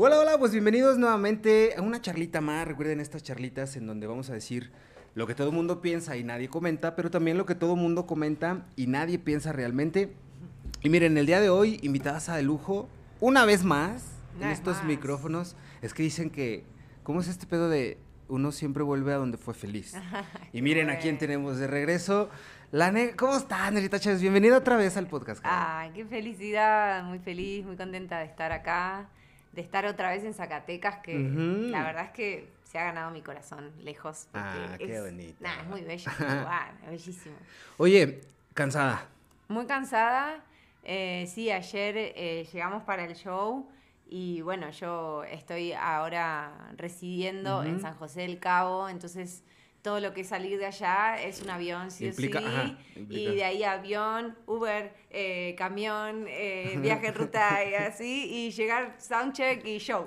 Hola, hola, pues bienvenidos nuevamente a una charlita más. Recuerden estas charlitas en donde vamos a decir lo que todo el mundo piensa y nadie comenta, pero también lo que todo el mundo comenta y nadie piensa realmente. Y miren, el día de hoy, invitadas a de lujo, una vez más, en vez estos más. micrófonos, es que dicen que, ¿cómo es este pedo de uno siempre vuelve a donde fue feliz? Y miren a quién tenemos de regreso. La ne- ¿Cómo estás, Nerita Chávez? Bienvenida otra vez al podcast. cara. Ay, qué felicidad, muy feliz, muy contenta de estar acá, de estar otra vez en Zacatecas, que la verdad es que se ha ganado mi corazón lejos. Ah, qué es, bonito. Nah, es muy bello, lugar, es bellísimo. Oye, cansada. Muy cansada, eh, sí, ayer eh, llegamos para el show y bueno, yo estoy ahora residiendo en. San José del Cabo, entonces todo lo que es salir de allá es un avión, sí Implica- o sí, ajá, y de ahí avión, Uber, eh, camión, eh, viaje en ruta y así, y llegar soundcheck y show.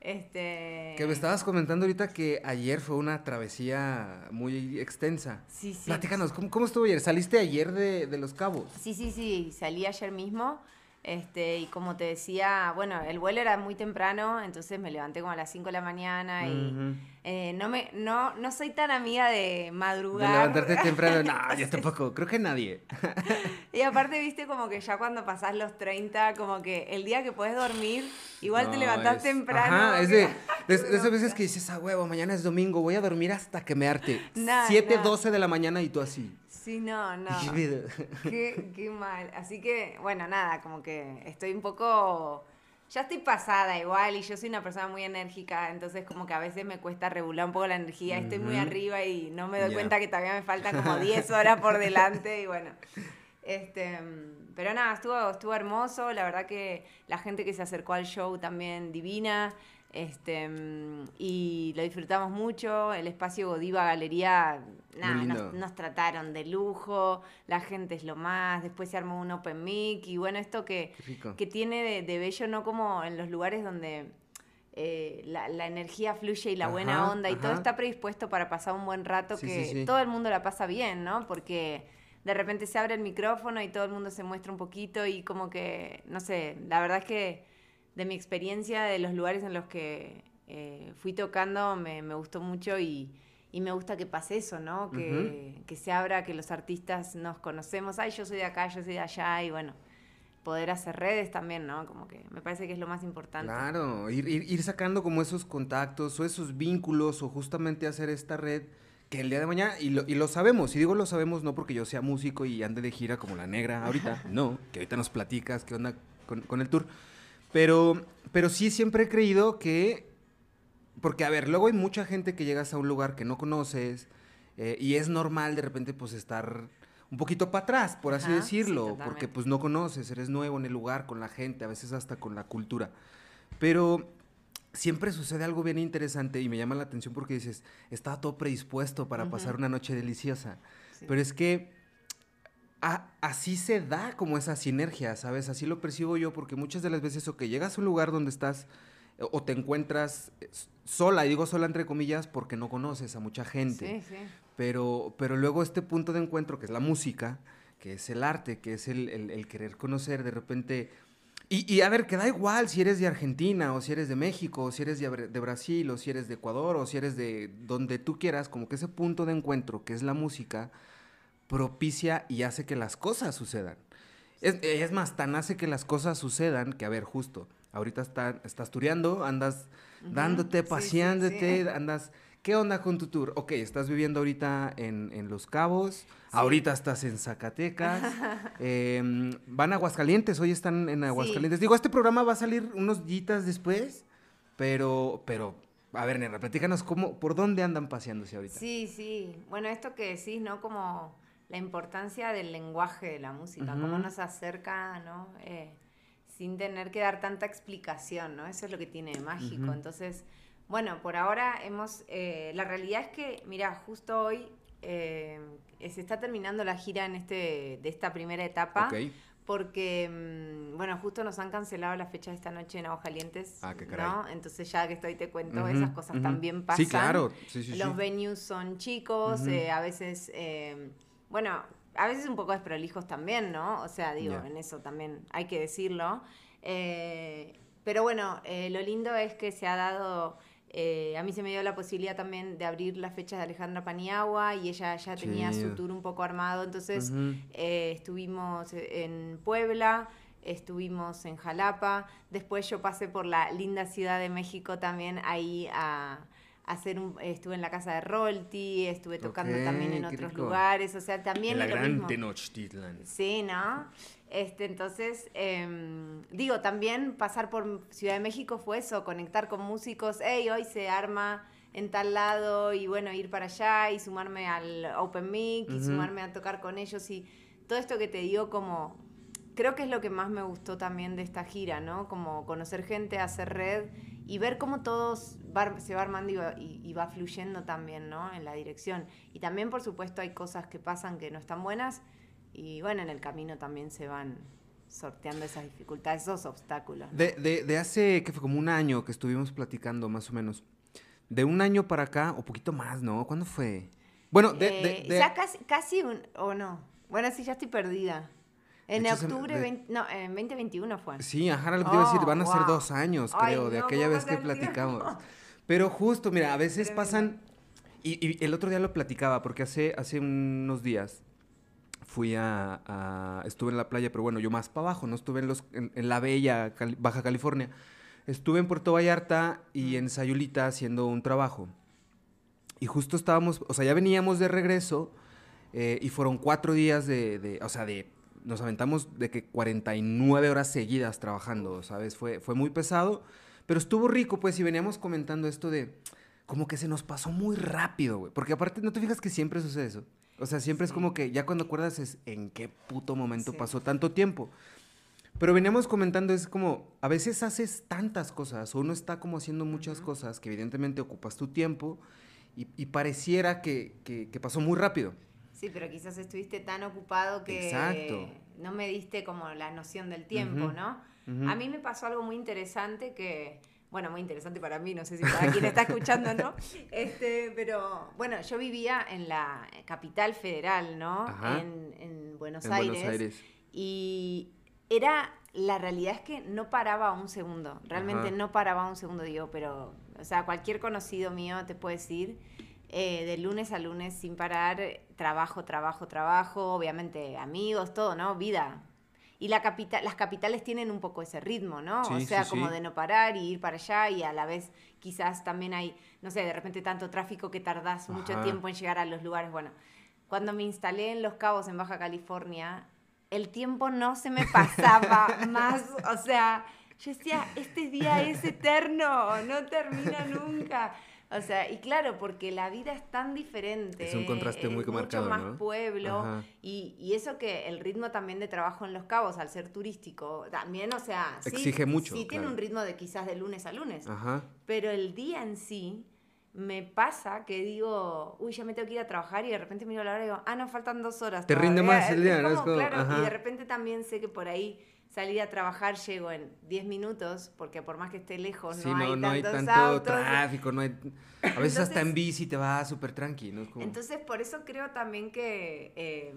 Este... Que me estabas comentando ahorita que ayer fue una travesía muy extensa. Sí, sí. Platícanos, ¿cómo, cómo estuvo ayer? ¿Saliste ayer de, de Los Cabos? Sí, sí, sí, salí ayer mismo. Este, y como te decía, bueno, el vuelo era muy temprano, entonces me levanté como a las 5 de la mañana y eh, no me, no, no soy tan amiga de De madrugar. levantarte temprano. No, yo tampoco. Creo que nadie. Y aparte, viste, como que ya cuando pasás los 30, como que el día que puedes dormir, igual te levantás es- temprano. Ajá, es de, de- de esas veces que dices, ah, huevo, mañana es domingo, voy a dormir hasta que me arte. Nah, 7, nah. 12 de la mañana y tú así. Sí, no, no. Qué, qué mal. Así que, bueno, nada, como que estoy un poco. Ya estoy pasada igual y yo soy una persona muy enérgica, entonces como que a veces me cuesta regular un poco la energía, estoy muy arriba y no me doy cuenta que todavía me faltan como 10 horas por delante y bueno. Este, pero nada, estuvo, estuvo hermoso, la verdad que la gente que se acercó al show también divina. Este, y lo disfrutamos mucho, el espacio Godiva Galería, nada, lindo. nos, nos trataron de lujo, la gente es lo más, después se armó un open mic y bueno, esto que, que tiene de, de bello, no como en los lugares donde eh, la, la energía fluye y la buena onda y todo está predispuesto para pasar un buen rato, Sí, que sí, sí. todo el mundo la pasa bien, ¿no? Porque de repente se abre el micrófono y todo el mundo se muestra un poquito y como que, no sé, la verdad es que de mi experiencia, de los lugares en los que eh, fui tocando, me, me gustó mucho y, y me gusta que pase eso, ¿no? Que, que se abra, que los artistas nos conocemos, ay, yo soy de acá, yo soy de allá y bueno, poder hacer redes también, ¿no? Como que me parece que es lo más importante. Claro, ir, ir, ir sacando como esos contactos o esos vínculos o justamente hacer esta red que el día de mañana, y lo, y lo sabemos, y digo lo sabemos no porque yo sea músico y ande de gira como la negra ahorita, no, que ahorita nos platicas qué onda con, con el tour, pero, pero sí siempre he creído que, porque a ver, luego hay mucha gente que llegas a un lugar que no conoces eh, y es normal de repente pues estar un poquito para atrás, por así Ajá, sí, decirlo, porque pues no conoces, eres nuevo en el lugar, con la gente, a veces hasta con la cultura. Pero siempre sucede algo bien interesante y me llama la atención porque dices, estaba todo predispuesto para pasar una noche deliciosa. Sí. Pero es que a- así se da como esa sinergia, ¿sabes? Así lo percibo yo porque muchas de las veces o que llegas a un lugar donde estás eh, o te encuentras eh, sola, y digo sola entre comillas porque no conoces a mucha gente, Sí, sí. pero, pero luego este punto de encuentro que es la música, que es el arte, que es el, el- el querer conocer de repente... Y, y a ver, que da igual si eres de Argentina o si eres de México o si eres de, de Brasil o si eres de Ecuador o si eres de donde tú quieras, como que ese punto de encuentro que es la música propicia y hace que las cosas sucedan. Es, es más, tan hace que las cosas sucedan que, a ver, justo, ahorita está- estás tureando, andas dándote, sí, sí, paseándote, sí. andas... ¿Qué onda con tu tour? Ok, estás viviendo ahorita en, en Los Cabos, ahorita estás en Zacatecas, em, van a Aguascalientes, hoy están en Aguascalientes. Digo, este programa va a salir unos días después, pero, pero, a ver, Nera, platícanos cómo, por dónde andan paseándose ahorita. Sí, sí. Bueno, esto que decís, ¿no? Como la importancia del lenguaje de la música, cómo nos acerca, ¿no? Eh, sin tener que dar tanta explicación, ¿no? Eso es lo que tiene de mágico. Entonces, bueno, por ahora hemos... eh, la realidad es que, mira, justo hoy eh, se está terminando la gira en este, de esta primera etapa. Ok. Porque, mm, bueno, justo nos han cancelado la fecha de esta noche en Aguascalientes, Ah, qué caray. ¿no? Entonces ya que estoy te cuento, esas cosas también pasan. Sí, claro. Sí, sí, Los venues son chicos, eh, a veces, bueno, a veces un poco desprolijos también, ¿no? O sea, digo, en eso también hay que decirlo. Eh, pero bueno, eh, lo lindo es que se ha dado... eh, a mí se me dio la posibilidad también de abrir las fechas de Alejandra Paniagua y ella ya tenía su tour un poco armado, entonces eh, estuvimos en Puebla, estuvimos en Jalapa, después yo pasé por la linda Ciudad de México también ahí a hacer un, estuve en la casa de Rolti, estuve tocando Ok, también en otros rico. lugares, o sea, también en la es lo gran mismo. Tenochtitlan. Sí, ¿no? Este, entonces, em, digo, también pasar por Ciudad de México fue eso, conectar con músicos, hey, hoy se arma en tal lado y bueno, ir para allá y sumarme al Open Mic y Ujú. sumarme a tocar con ellos y todo esto que te digo como, creo que es lo que más me gustó también de esta gira, ¿no? Como conocer gente, hacer red y ver cómo todos va- se va armando y va, y- y va fluyendo también, ¿no? En la dirección. Y también, por supuesto, hay cosas que pasan que no están buenas y bueno, en el camino también se van sorteando esas dificultades, esos obstáculos. ¿no? De, de, de hace, que fue como un año que estuvimos platicando, más o menos. De un año para acá, o poquito más, ¿no? ¿Cuándo fue? Bueno, de... Eh, de- Ya casi, casi un, o no. Bueno, sí, ya estoy perdida. En hecho, octubre, de- 20 no, en 2021 fue. Sí, ajá, lo que te iba a decir, Oh, van a ser wow. dos años, Ay, creo, de no, aquella ¿cómo vez que el tiempo? platicamos. Pero justo, mira, a veces Tremendo. pasan, y, y el otro día lo platicaba, porque hace, hace unos días fui a, a- estuve en la playa, pero bueno, yo más para abajo, no estuve en, los, en, en la bella Cali- Baja California. Estuve en Puerto Vallarta y en Sayulita haciendo un trabajo. Y justo estábamos, o sea, ya veníamos de regreso eh, y fueron cuatro días de, de- o sea, de, nos aventamos de que 49 horas seguidas trabajando, ¿sabes? Fue, fue muy pesado, pero estuvo rico, pues, y veníamos comentando esto de, como que se nos pasó muy rápido, güey. Porque aparte, ¿no te fijas que siempre sucede eso? O sea, siempre es Sí. como que ya cuando acuerdas es en qué puto momento Sí. pasó tanto tiempo. Pero veníamos comentando, es como, a veces haces tantas cosas, o uno está como haciendo muchas cosas que evidentemente ocupas tu tiempo y, y pareciera que, que- que pasó muy rápido. Sí, pero quizás estuviste tan ocupado que Exacto. no me diste como la noción del tiempo, ¿no? A mí me pasó algo muy interesante que, bueno, muy interesante para mí, no sé si para quien está escuchando, ¿no? Este, pero bueno, yo vivía en la capital federal, ¿no? En, en Buenos, en Aires, Buenos Aires. Y era, la realidad es que no paraba un segundo, realmente Ajá. no paraba un segundo, digo, pero, o sea, cualquier conocido mío te puede decir, eh, de lunes a lunes sin parar, eh, trabajo, trabajo, trabajo, obviamente amigos, todo, ¿no? Vida. Y la capital, las capitales tienen un poco ese ritmo, ¿no? o Sí, sea, sí, como sí. de no parar y ir para allá y a la vez quizás también hay, no sé, de repente tanto tráfico que tardás mucho Ajá. tiempo en llegar a los lugares. Bueno, cuando me instalé en Los Cabos, en Baja California, el tiempo no se me pasaba más. O sea, yo decía, este día es eterno, no termina nunca. O sea, y claro, porque la vida es tan diferente. Es un contraste muy mucho marcado, más ¿no? pueblo. Y, y eso que el ritmo también de trabajo en Los Cabos, al ser turístico, también, o sea, sí, Exige mucho, Sí, tiene un ritmo de quizás de lunes a lunes. Ajá. Pero el día en sí me pasa que digo, uy, ya me tengo que ir a trabajar y de repente miro la hora y digo, ah, no, faltan dos horas. Te rinde todavía". más el día, ¿no? Claro, ajá. y de repente también sé que por ahí salir a trabajar llego en 10 minutos, porque por más que esté lejos, Sí, no, no, hay no hay tanto autos. tráfico, no hay... A veces hasta en bici te va súper tranqui, ¿no? Como- Entonces, por eso creo también que eh,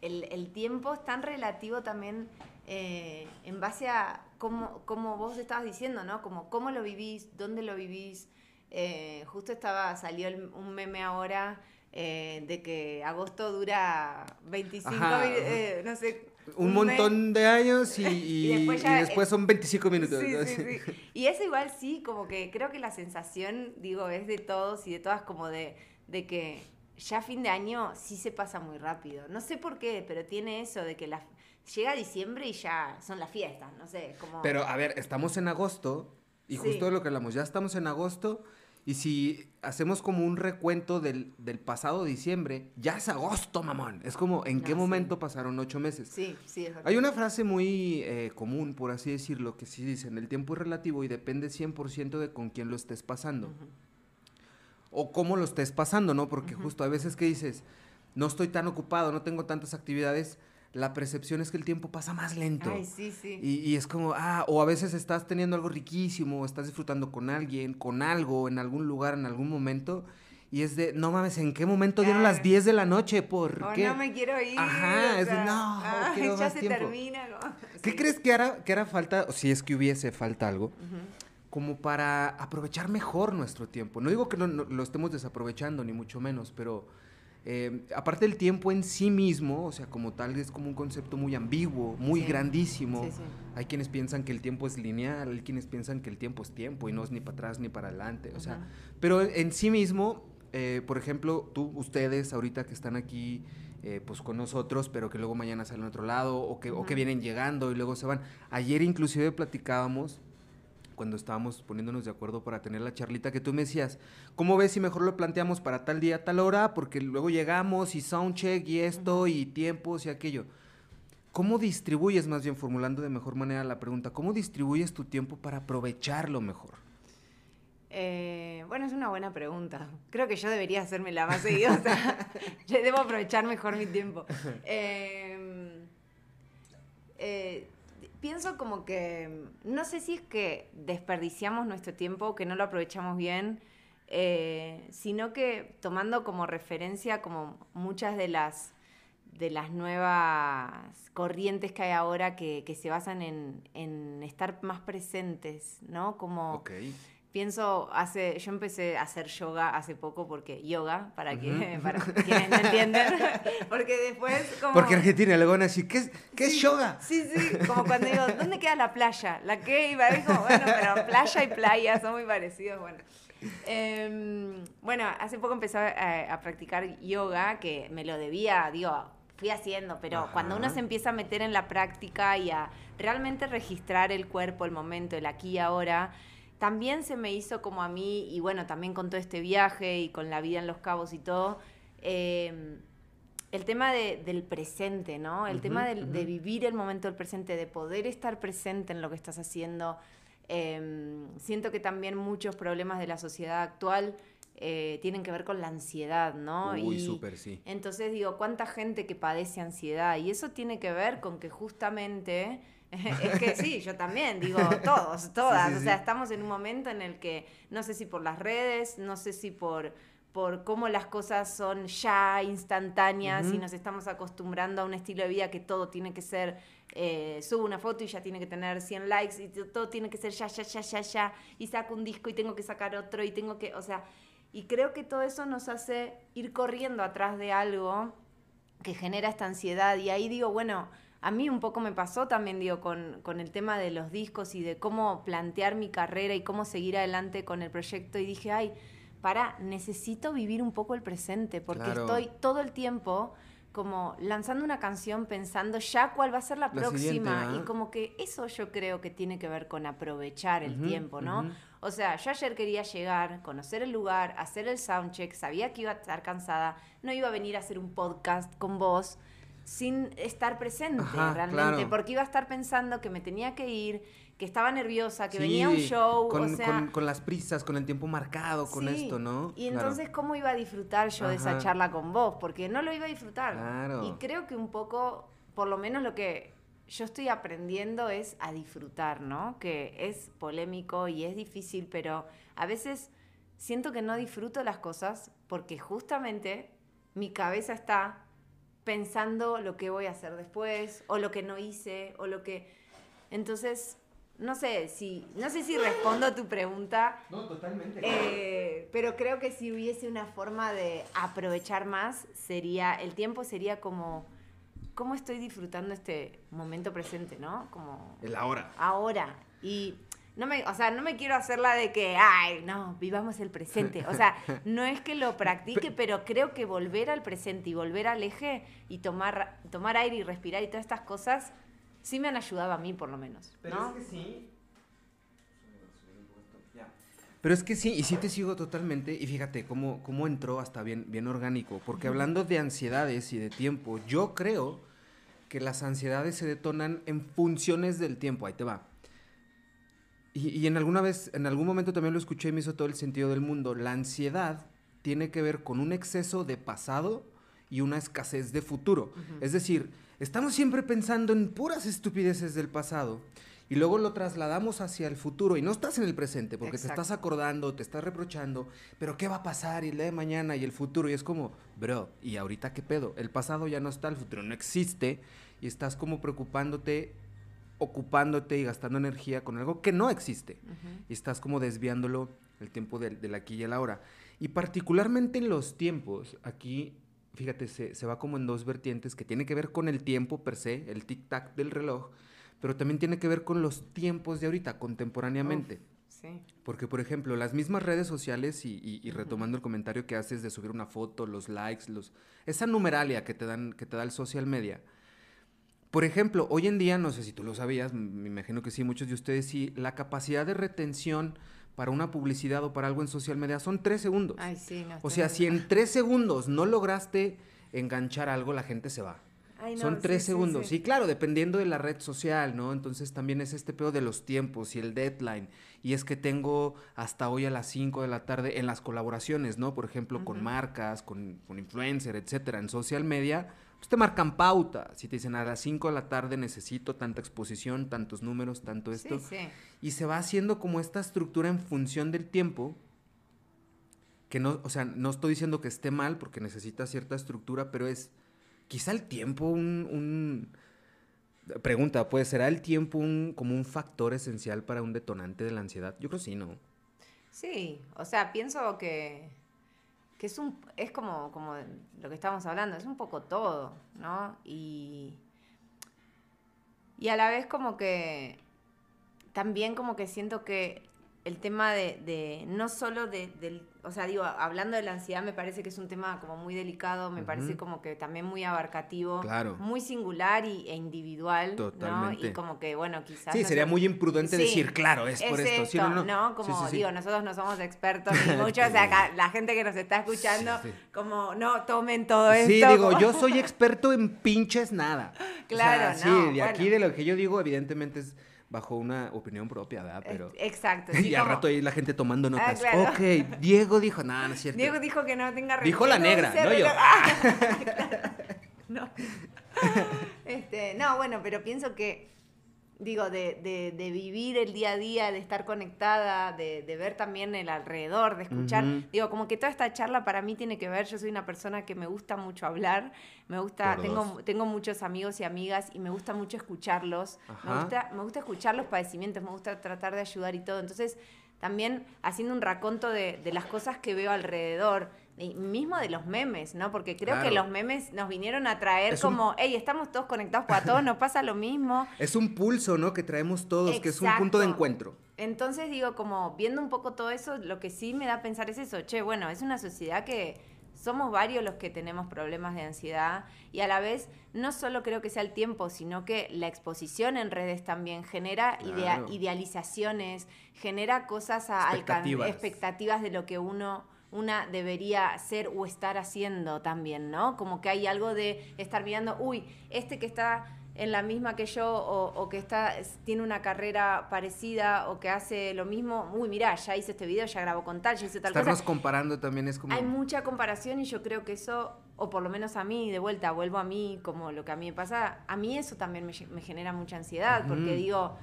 el, el tiempo es tan relativo también eh, en base a cómo, cómo vos estabas diciendo, ¿no? Como cómo lo vivís, dónde lo vivís. Eh, justo estaba, salió el- un meme ahora eh, de que agosto dura 25, Ajá, eh, no sé. Un montón de años y, y- Y después y ya- después son 25 minutos. Sí, ¿no? sí, sí. Y eso igual sí, como que creo que la sensación, digo, es de todos y de todas como de, de que ya fin de año sí se pasa muy rápido. No sé por qué, pero tiene eso de que la, llega diciembre y ya son las fiestas, no sé, como... Pero a ver, estamos en agosto y justo lo que hablamos, ya estamos en agosto y si hacemos como un recuento del, del pasado diciembre, ya es agosto, mamón. Es como, ¿en No, qué sí. momento pasaron ocho meses? Sí, sí, es verdad. Hay una frase muy eh, común, por así decirlo, que sí dicen, el tiempo es relativo y depende 100% de con quién lo estés pasando. O cómo lo estés pasando, ¿no? Porque justo a veces que dices, no estoy tan ocupado, no tengo tantas actividades, la percepción es que el tiempo pasa más lento. Ay, sí, sí. Y, y es como, ah, o a veces estás teniendo algo riquísimo, estás disfrutando con alguien, con algo, en algún lugar, en algún momento, y es de, no mames, ¿en qué momento dieron las 10 de la noche? ¿Por o qué? no me quiero ir. Ajá, es de, no, quiero ya más se tiempo. termina. ¿no? ¿Qué Sí. crees que hará, que hará falta, o si es que hubiese falta algo, como para aprovechar mejor nuestro tiempo? No digo que no- no lo estemos desaprovechando, ni mucho menos, pero eh, aparte el tiempo en sí mismo, o sea, como tal, es como un concepto muy ambiguo, muy Sí. grandísimo. Sí, sí. Hay quienes piensan que el tiempo es lineal, hay quienes piensan que el tiempo es tiempo y no es ni para atrás ni para adelante. O sea, pero en sí mismo, eh, por ejemplo, tú, ustedes ahorita que están aquí eh, pues con nosotros, pero que luego mañana salen a otro lado o que, o que vienen llegando y luego se van. Ayer inclusive platicábamos cuando estábamos poniéndonos de acuerdo para tener la charlita que tú me decías, ¿cómo ves si mejor lo planteamos para tal día, tal hora? Porque luego llegamos y soundcheck y esto y tiempos y aquello. ¿Cómo distribuyes, más bien formulando de mejor manera la pregunta, cómo distribuyes tu tiempo para aprovecharlo mejor? Eh, bueno, es una buena pregunta. Creo que yo debería hacérmela más seguido. o sea, yo debo aprovechar mejor mi tiempo. Eh, eh, pienso como que, no sé si es que desperdiciamos nuestro tiempo, que no lo aprovechamos bien, eh, sino que tomando como referencia como muchas de las de las nuevas corrientes que hay ahora que, se basan en, estar más presentes, ¿no? Como. Pienso, hace, yo empecé a hacer yoga hace poco porque yoga, para, que, Ujú. para quienes no entienden, porque después como... Porque Argentina luego van a decir, ¿qué es, qué es yoga? Sí, sí, como cuando digo, ¿dónde queda la playa? ¿La qué? Y para mí como, bueno, pero playa y playa son muy parecidos, bueno. Em, bueno, hace poco empecé a, a practicar yoga, que me lo debía, digo, fui haciendo, pero Ajá. cuando uno se empieza a meter en la práctica y a realmente registrar el cuerpo, el momento, el aquí y ahora, también se me hizo como a mí, y bueno, también con todo este viaje y con la vida en Los Cabos y todo, em, el tema de- del presente, ¿no? El tema del- de vivir el momento del presente, de poder estar presente en lo que estás haciendo. Em, siento que también muchos problemas de la sociedad actual eh, tienen que ver con la ansiedad, ¿no? Uy, súper, sí. Entonces digo, ¿cuánta gente que padece ansiedad? Y eso tiene que ver con que justamente, es que sí, yo también, digo, todos, todas, Sí, sí, o sea, sí. estamos en un momento en el que, no sé si por las redes, no sé si por por cómo las cosas son ya instantáneas y nos estamos acostumbrando a un estilo de vida que todo tiene que ser, eh, subo una foto y ya tiene que tener 100 likes y todo tiene que ser ya, ya, ya, ya, ya, y saco un disco y tengo que sacar otro y tengo que, o sea, y creo que todo eso nos hace ir corriendo atrás de algo que genera esta ansiedad. Y ahí digo, bueno, a mí un poco me pasó también, digo, con, con el tema de los discos y de cómo plantear mi carrera y cómo seguir adelante con el proyecto. Y dije, ay, para, necesito vivir un poco el presente, porque Claro. estoy todo el tiempo como lanzando una canción pensando ya cuál va a ser la, La próxima. y como que eso yo creo que tiene que ver con aprovechar el tiempo, ¿no? O sea, yo ayer quería llegar, conocer el lugar, hacer el soundcheck, sabía que iba a estar cansada, no iba a venir a hacer un podcast con vos sin estar presente Ajá, realmente, claro. porque iba a estar pensando que me tenía que ir, que estaba nerviosa, que Sí, venía un show, con, o sea, con- con las prisas, con el tiempo marcado, con Sí, esto, ¿no? Y Claro. entonces, ¿cómo iba a disfrutar yo de esa charla con vos? Porque no lo iba a disfrutar. Claro. Y creo que un poco, por lo menos lo que yo estoy aprendiendo es a disfrutar, ¿no? Que es polémico y es difícil, pero a veces siento que no disfruto las cosas porque justamente mi cabeza está pensando lo que voy a hacer después, o lo que no hice, o lo que... Entonces, no sé si, no sé si respondo a tu pregunta, No, totalmente. eh, pero creo que si hubiese una forma de aprovechar más, sería, el tiempo sería como, ¿cómo estoy disfrutando este momento presente, no? Como El ahora. ahora. Y no me, o sea, no me quiero hacer la de que, ay, no, vivamos el presente. O sea, no es que lo practique, pero creo que volver al presente y volver al eje y tomar, tomar aire y respirar y todas estas cosas sí me han ayudado a mí, por lo menos. ¿no? que sí. Pero es que sí, y sí te sigo totalmente. Y fíjate cómo, cómo entró hasta bien, bien orgánico. Porque hablando de ansiedades y de tiempo, yo creo que las ansiedades se detonan en funciones del tiempo. Ahí te va. Y, y en alguna vez, en algún momento también lo escuché y me hizo todo el sentido del mundo. La ansiedad tiene que ver con un exceso de pasado y una escasez de futuro. Es decir, estamos siempre pensando en puras estupideces del pasado y luego lo trasladamos hacia el futuro y no estás en el presente porque te estás acordando, te estás reprochando, pero ¿qué va a pasar y el de mañana y el futuro? Y es como, bro, ¿y ahorita qué pedo? El pasado ya no está, el futuro no existe y estás como preocupándote, ocupándote y gastando energía con algo que no existe y estás como desviándolo el tiempo del, del aquí y el ahora. Y particularmente en los tiempos, aquí fíjate, se, se, va como en dos vertientes que tiene que ver con el tiempo per se, el tic-tac del reloj, pero también tiene que ver con los tiempos de ahorita, contemporáneamente. sí. Porque, por ejemplo, las mismas redes sociales, y, retomando el comentario que haces de subir una foto, los likes, los, esa numeralia que te, dan, que te da el social media. Por ejemplo, hoy en día, no sé si tú lo sabías, me imagino que sí, muchos de ustedes sí, la capacidad de retención para una publicidad o para algo en social media son tres segundos. Ay, sí, no, o sea, si en tres segundos no lograste enganchar algo, la gente se va. Son tres segundos. Sí, claro, dependiendo de la red social, ¿no? Entonces también es este pedo de los tiempos y el deadline. Y es que tengo hasta hoy a las 5 de la tarde en las colaboraciones, ¿no? Por ejemplo, con marcas, con, con influencer, etcétera, en social media. Pues te marcan pauta. Si te dicen a las 5 de la tarde necesito tanta exposición, tantos números, tanto esto. Y se va haciendo como esta estructura en función del tiempo. Que no, o sea, no estoy diciendo que esté mal porque necesita cierta estructura, pero es quizá el tiempo un, Pregunta, ¿puede será el tiempo un, como un factor esencial para un detonante de la ansiedad? Yo creo que sí, ¿no? Sí, o sea, pienso que, que es un es como, como lo que estábamos hablando, es un poco todo, ¿no? Y, y a la vez como que también como que siento que el tema de, de no solo de, del, o sea, digo, hablando de la ansiedad me parece que es un tema como muy delicado, me parece como que también muy abarcativo, muy singular y, e individual, Totalmente. ¿no? Y como que, bueno, quizás... Sí, sería muy imprudente decir, claro, es, por esto. no, no, como digo, nosotros no somos expertos ni mucho, o sea, la gente que nos está escuchando, como, no, tomen todo esto. Sí, digo, yo soy experto en pinches nada. Claro, no. Sí, de aquí de lo que yo digo, evidentemente es bajo una opinión propia, ¿verdad? Pero... Exacto. y al rato ahí la gente tomando ah, notas. Ok, Diego dijo, nada, no es cierto. Diego dijo que no tenga Dijo la negra, no yo. no. Este, no, bueno, pero pienso que digo, de, de, de, vivir el día a día, de estar conectada, de, de ver también el alrededor, de escuchar. Digo, como que toda esta charla para mí tiene que ver, yo soy una persona que me gusta mucho hablar, me gusta, tengo, tengo muchos amigos y amigas y me gusta mucho escucharlos, me gusta, me gusta escuchar los padecimientos, me gusta tratar de ayudar y todo. Entonces, también haciendo un raconto de, de las cosas que veo alrededor mismo de los memes, ¿no? Porque creo que los memes nos vinieron a traer como, hey, estamos todos conectados, pues a todos nos pasa lo mismo. Es un pulso, ¿no? Que traemos todos, que es un punto de encuentro. Entonces digo, como viendo un poco todo eso, lo que sí me da a pensar es eso, che, bueno, es una sociedad que somos varios los que tenemos problemas de ansiedad y a la vez no solo creo que sea el tiempo, sino que la exposición en redes también genera idealizaciones, genera cosas a expectativas. expectativas de lo que uno una debería ser o estar haciendo también, ¿no? Como que hay algo de estar mirando, uy, este que está en la misma que yo o, que está tiene una carrera parecida o que hace lo mismo, uy, mira, ya hice este video, ya grabó con tal, ya hice tal Estarnos comparando también es como... Hay mucha comparación y yo creo que eso, o por lo menos a mí, de vuelta, vuelvo a mí, como lo que a mí me pasa, a mí eso también me, genera mucha ansiedad, porque digo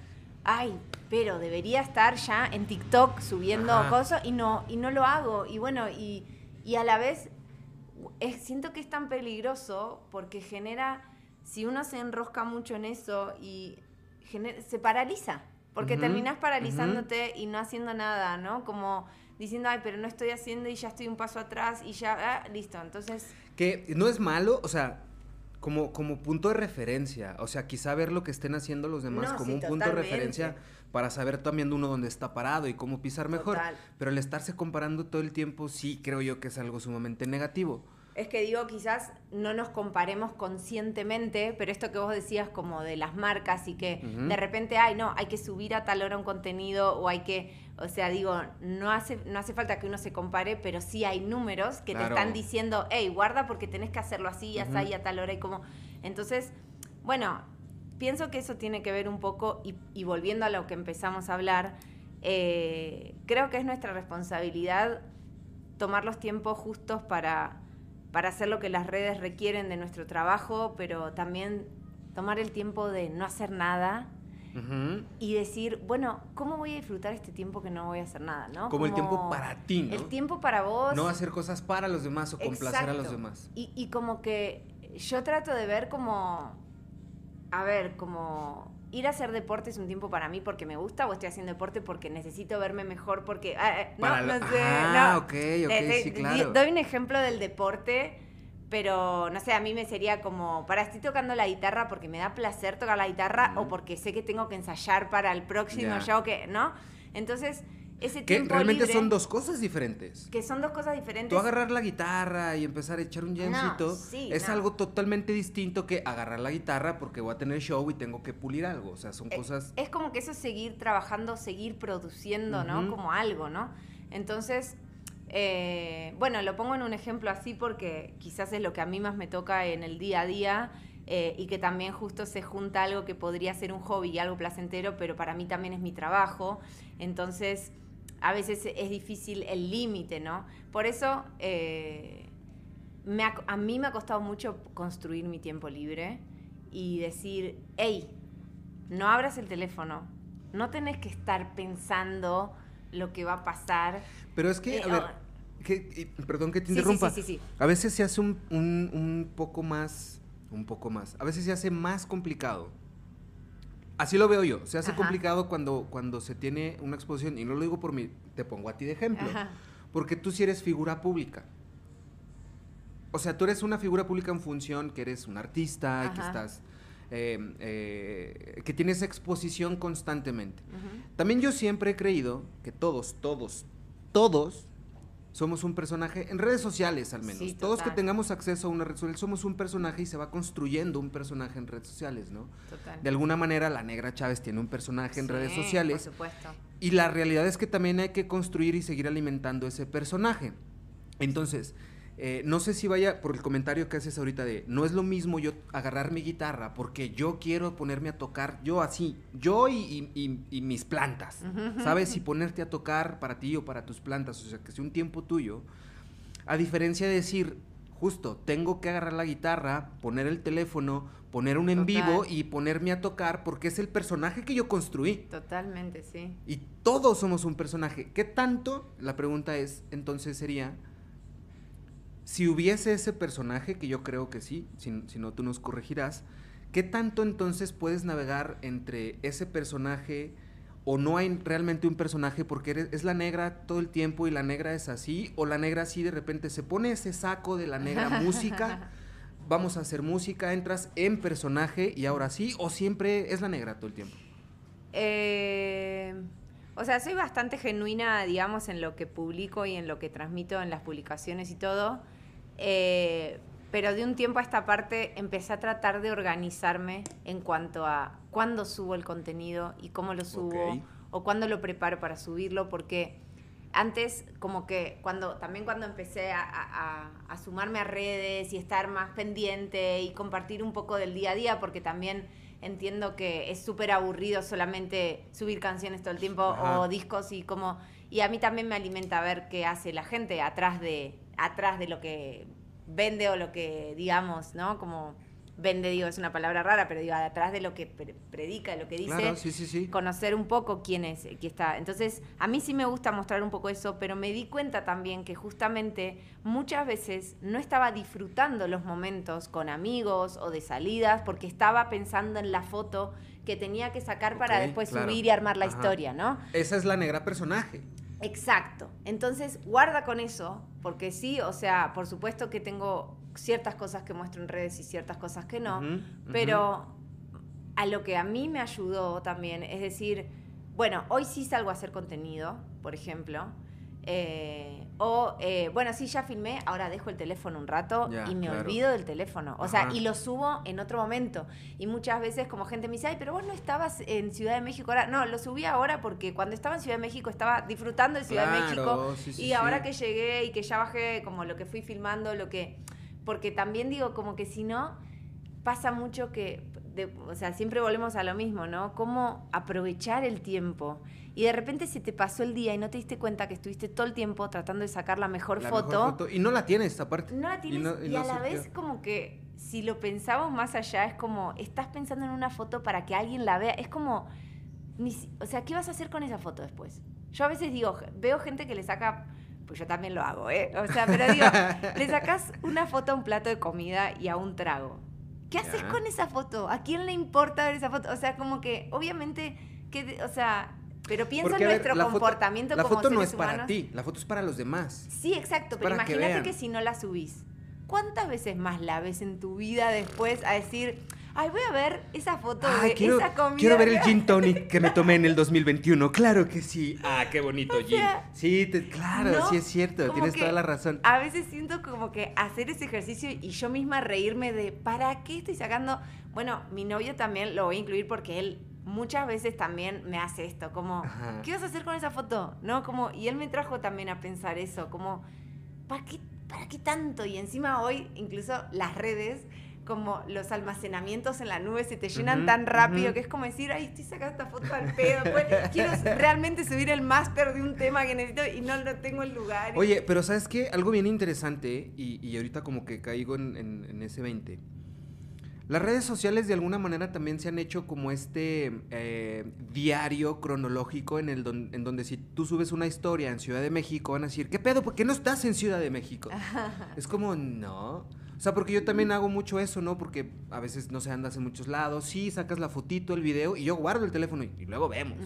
ay, pero debería estar ya en TikTok subiendo cosas y no, y no lo hago. Y bueno, y, a la vez siento que es tan peligroso porque genera, si uno se enrosca mucho en eso y se paraliza, porque terminas paralizándote y no haciendo nada, ¿no? Como diciendo, ay, pero no estoy haciendo y ya estoy un paso atrás y ya, ah, listo, entonces... Que no es malo, o sea, como, como punto de referencia. O sea, quizá ver lo que estén haciendo los demás como un punto de referencia para saber también uno dónde está parado y cómo pisar mejor. Pero el estarse comparando todo el tiempo, sí creo yo que es algo sumamente negativo. Es que digo, quizás no nos comparemos conscientemente, pero esto que vos decías como de las marcas y que de repente, ay, no, hay que subir a tal hora un contenido o hay que, o sea, digo, no hace, no hace falta que uno se compare, pero sí hay números que te están diciendo, hey, guarda porque tenés que hacerlo así, uh y a tal hora y como... Entonces, bueno, pienso que eso tiene que ver un poco, y, volviendo a lo que empezamos a hablar, eh, creo que es nuestra responsabilidad tomar los tiempos justos para para hacer lo que las redes requieren de nuestro trabajo, pero también tomar el tiempo de no hacer nada y decir, bueno, ¿cómo voy a disfrutar este tiempo que no voy a hacer nada? ¿no? Como, el tiempo para ti, ¿no? El tiempo para vos. No hacer cosas para los demás o complacer a los demás. Y, y como que yo trato de ver como, a ver, como ir a hacer deporte es un tiempo para mí porque me gusta o estoy haciendo deporte porque necesito verme mejor porque ah, eh, no, no sé, ah, ok, ok, sí, claro. Doy un ejemplo del deporte, pero no sé, a mí me sería como, para estoy tocando la guitarra porque me da placer tocar la guitarra o porque sé que tengo que ensayar para el próximo show que, ¿no? Entonces, ese que realmente son dos cosas diferentes. Que son dos cosas diferentes. Tú agarrar la guitarra y empezar a echar un jancito es algo totalmente distinto que agarrar la guitarra porque voy a tener show y tengo que pulir algo. O sea, son eh, cosas. Es como que eso es seguir trabajando, seguir produciendo, ¿no? Como algo, ¿no? Entonces, eh, bueno, lo pongo en un ejemplo así porque quizás es lo que a mí más me toca en el día a día. Eh, y que también justo se junta algo que podría ser un hobby y algo placentero, pero para mí también es mi trabajo. Entonces, a veces es difícil el límite, ¿no? Por eso eh, a mí me ha costado mucho construir mi tiempo libre y decir, hey, no abras el teléfono, no tenés que estar pensando lo que va a pasar. Pero es que, eh, a ver, oh, perdón que te interrumpa, sí, sí, a veces se hace un, un poco más, un poco más, a veces se hace más complicado Así lo veo yo. Se hace complicado cuando, cuando se tiene una exposición, y no lo digo por mí, te pongo a ti de ejemplo. Porque tú sí eres figura pública. O sea, tú eres una figura pública en función que eres un artista, que estás. Eh, eh, que tienes exposición constantemente. También yo siempre he creído que todos, todos, todos somos un personaje en redes sociales al menos. Todos que tengamos acceso a una red social somos un personaje y se va construyendo un personaje en redes sociales, ¿no? Total. De alguna manera la negra Chávez tiene un personaje en redes sociales. Por supuesto. Y la realidad es que también hay que construir y seguir alimentando ese personaje. Entonces, eh, no sé si vaya por el comentario que haces ahorita de no es lo mismo yo agarrar mi guitarra porque yo quiero ponerme a tocar, yo así, yo y, mis plantas, ¿sabes? Y ponerte a tocar para ti o para tus plantas, o sea, que sea un tiempo tuyo. A diferencia de decir, justo, tengo que agarrar la guitarra, poner el teléfono, poner un en vivo y ponerme a tocar porque es el personaje que yo construí. Totalmente, sí. Y todos somos un personaje. ¿Qué tanto? La pregunta es, entonces sería si hubiese ese personaje, que yo creo que sí, si, no tú nos corregirás, ¿qué tanto entonces puedes navegar entre ese personaje o no hay realmente un personaje porque es la negra todo el tiempo y la negra es así, o la negra así de repente se pone ese saco de la negra música, vamos a hacer música, entras en personaje y ahora sí, o siempre es la negra todo el tiempo? Eh, o sea, soy bastante genuina, digamos, en lo que publico y en lo que transmito en las publicaciones y todo. Eh, pero de un tiempo a esta parte empecé a tratar de organizarme en cuanto a cuándo subo el contenido y cómo lo subo o cuándo lo preparo para subirlo, porque antes como que cuando también cuando empecé a, a, sumarme a redes y estar más pendiente y compartir un poco del día a día, porque también entiendo que es súper aburrido solamente subir canciones todo el tiempo o discos y como y a mí también me alimenta ver qué hace la gente atrás de atrás de lo que vende o lo que digamos, ¿no? Como vende, digo, es una palabra rara, pero digo, atrás de lo que predica, de lo que dice, conocer un poco quién es, quién está. Entonces, a mí sí me gusta mostrar un poco eso, pero me di cuenta también que justamente muchas veces no estaba disfrutando los momentos con amigos o de salidas porque estaba pensando en la foto que tenía que sacar para después subir y armar la historia, ¿no? Esa es la negra personaje. Exacto. Entonces, guarda con eso, porque sí, o sea, por supuesto que tengo ciertas cosas que muestro en redes y ciertas cosas que no, pero a lo que a mí me ayudó también es decir, bueno, hoy sí salgo a hacer contenido, por ejemplo, eh, o, eh, bueno, sí, ya filmé, ahora dejo el teléfono un rato y me olvido del teléfono. O sea, y lo subo en otro momento. Y muchas veces como gente me dice, ay, pero vos no estabas en Ciudad de México ahora. No, lo subí ahora porque cuando estaba en Ciudad de México estaba disfrutando de Ciudad de México. y ahora que llegué y que ya bajé como lo que fui filmando, lo que... Porque también digo como que si no, pasa mucho que, o sea, siempre volvemos a lo mismo, ¿no? Cómo aprovechar el tiempo y de repente se te pasó el día y no te diste cuenta que estuviste todo el tiempo tratando de sacar la mejor, foto, Y no la tienes, aparte. No la tienes y, a la vez como que si lo pensamos más allá, es como, estás pensando en una foto para que alguien la vea, es como, o sea, ¿qué vas a hacer con esa foto después? Yo a veces digo, veo gente que le saca, pues yo también lo hago, ¿eh? O sea, pero digo, le sacas una foto a un plato de comida y a un trago. ¿Qué haces con esa foto? ¿A quién le importa ver esa foto? O sea, como que, obviamente, que, o sea, pero piensa en nuestro comportamiento foto, La foto no es para ti, la foto es para los demás. Sí, exacto, pero imagínate que, si no la subís, ¿cuántas veces más la ves en tu vida después a decir, ay, voy a ver esa foto de esa comida? Quiero ver el gin tonic que me tomé en el 2021. Claro que sí. Ah, qué bonito gin. Sí, claro, sí es cierto, tienes toda la razón. A veces siento como que hacer ese ejercicio y yo misma reírme de, ¿para qué estoy sacando? Bueno, mi novio también lo voy a incluir porque él muchas veces también me hace esto, como, ¿qué vas a hacer con esa foto? ¿No? Como, y él me trajo también a pensar eso, como, ¿para qué, ¿para qué tanto? Y encima hoy, incluso las redes, como los almacenamientos en la nube se te llenan tan rápido que es como decir, ay, estoy sacando esta foto al pedo, pues, quiero realmente subir el máster de un tema que necesito y no lo tengo en lugar. Oye, pero ¿sabes qué? Algo bien interesante, y, y ahorita como que caigo en, en, en ese 20 las redes sociales de alguna manera también se han hecho como este eh, diario cronológico en, el en donde si tú subes una historia en Ciudad de México van a decir, ¿qué pedo? ¿Por qué no estás en Ciudad de México? es como, no. O sea, porque yo también hago mucho eso, ¿no? Porque a veces no se andas en muchos lados, sí, sacas la fotito, el video y yo guardo el teléfono y, luego vemos.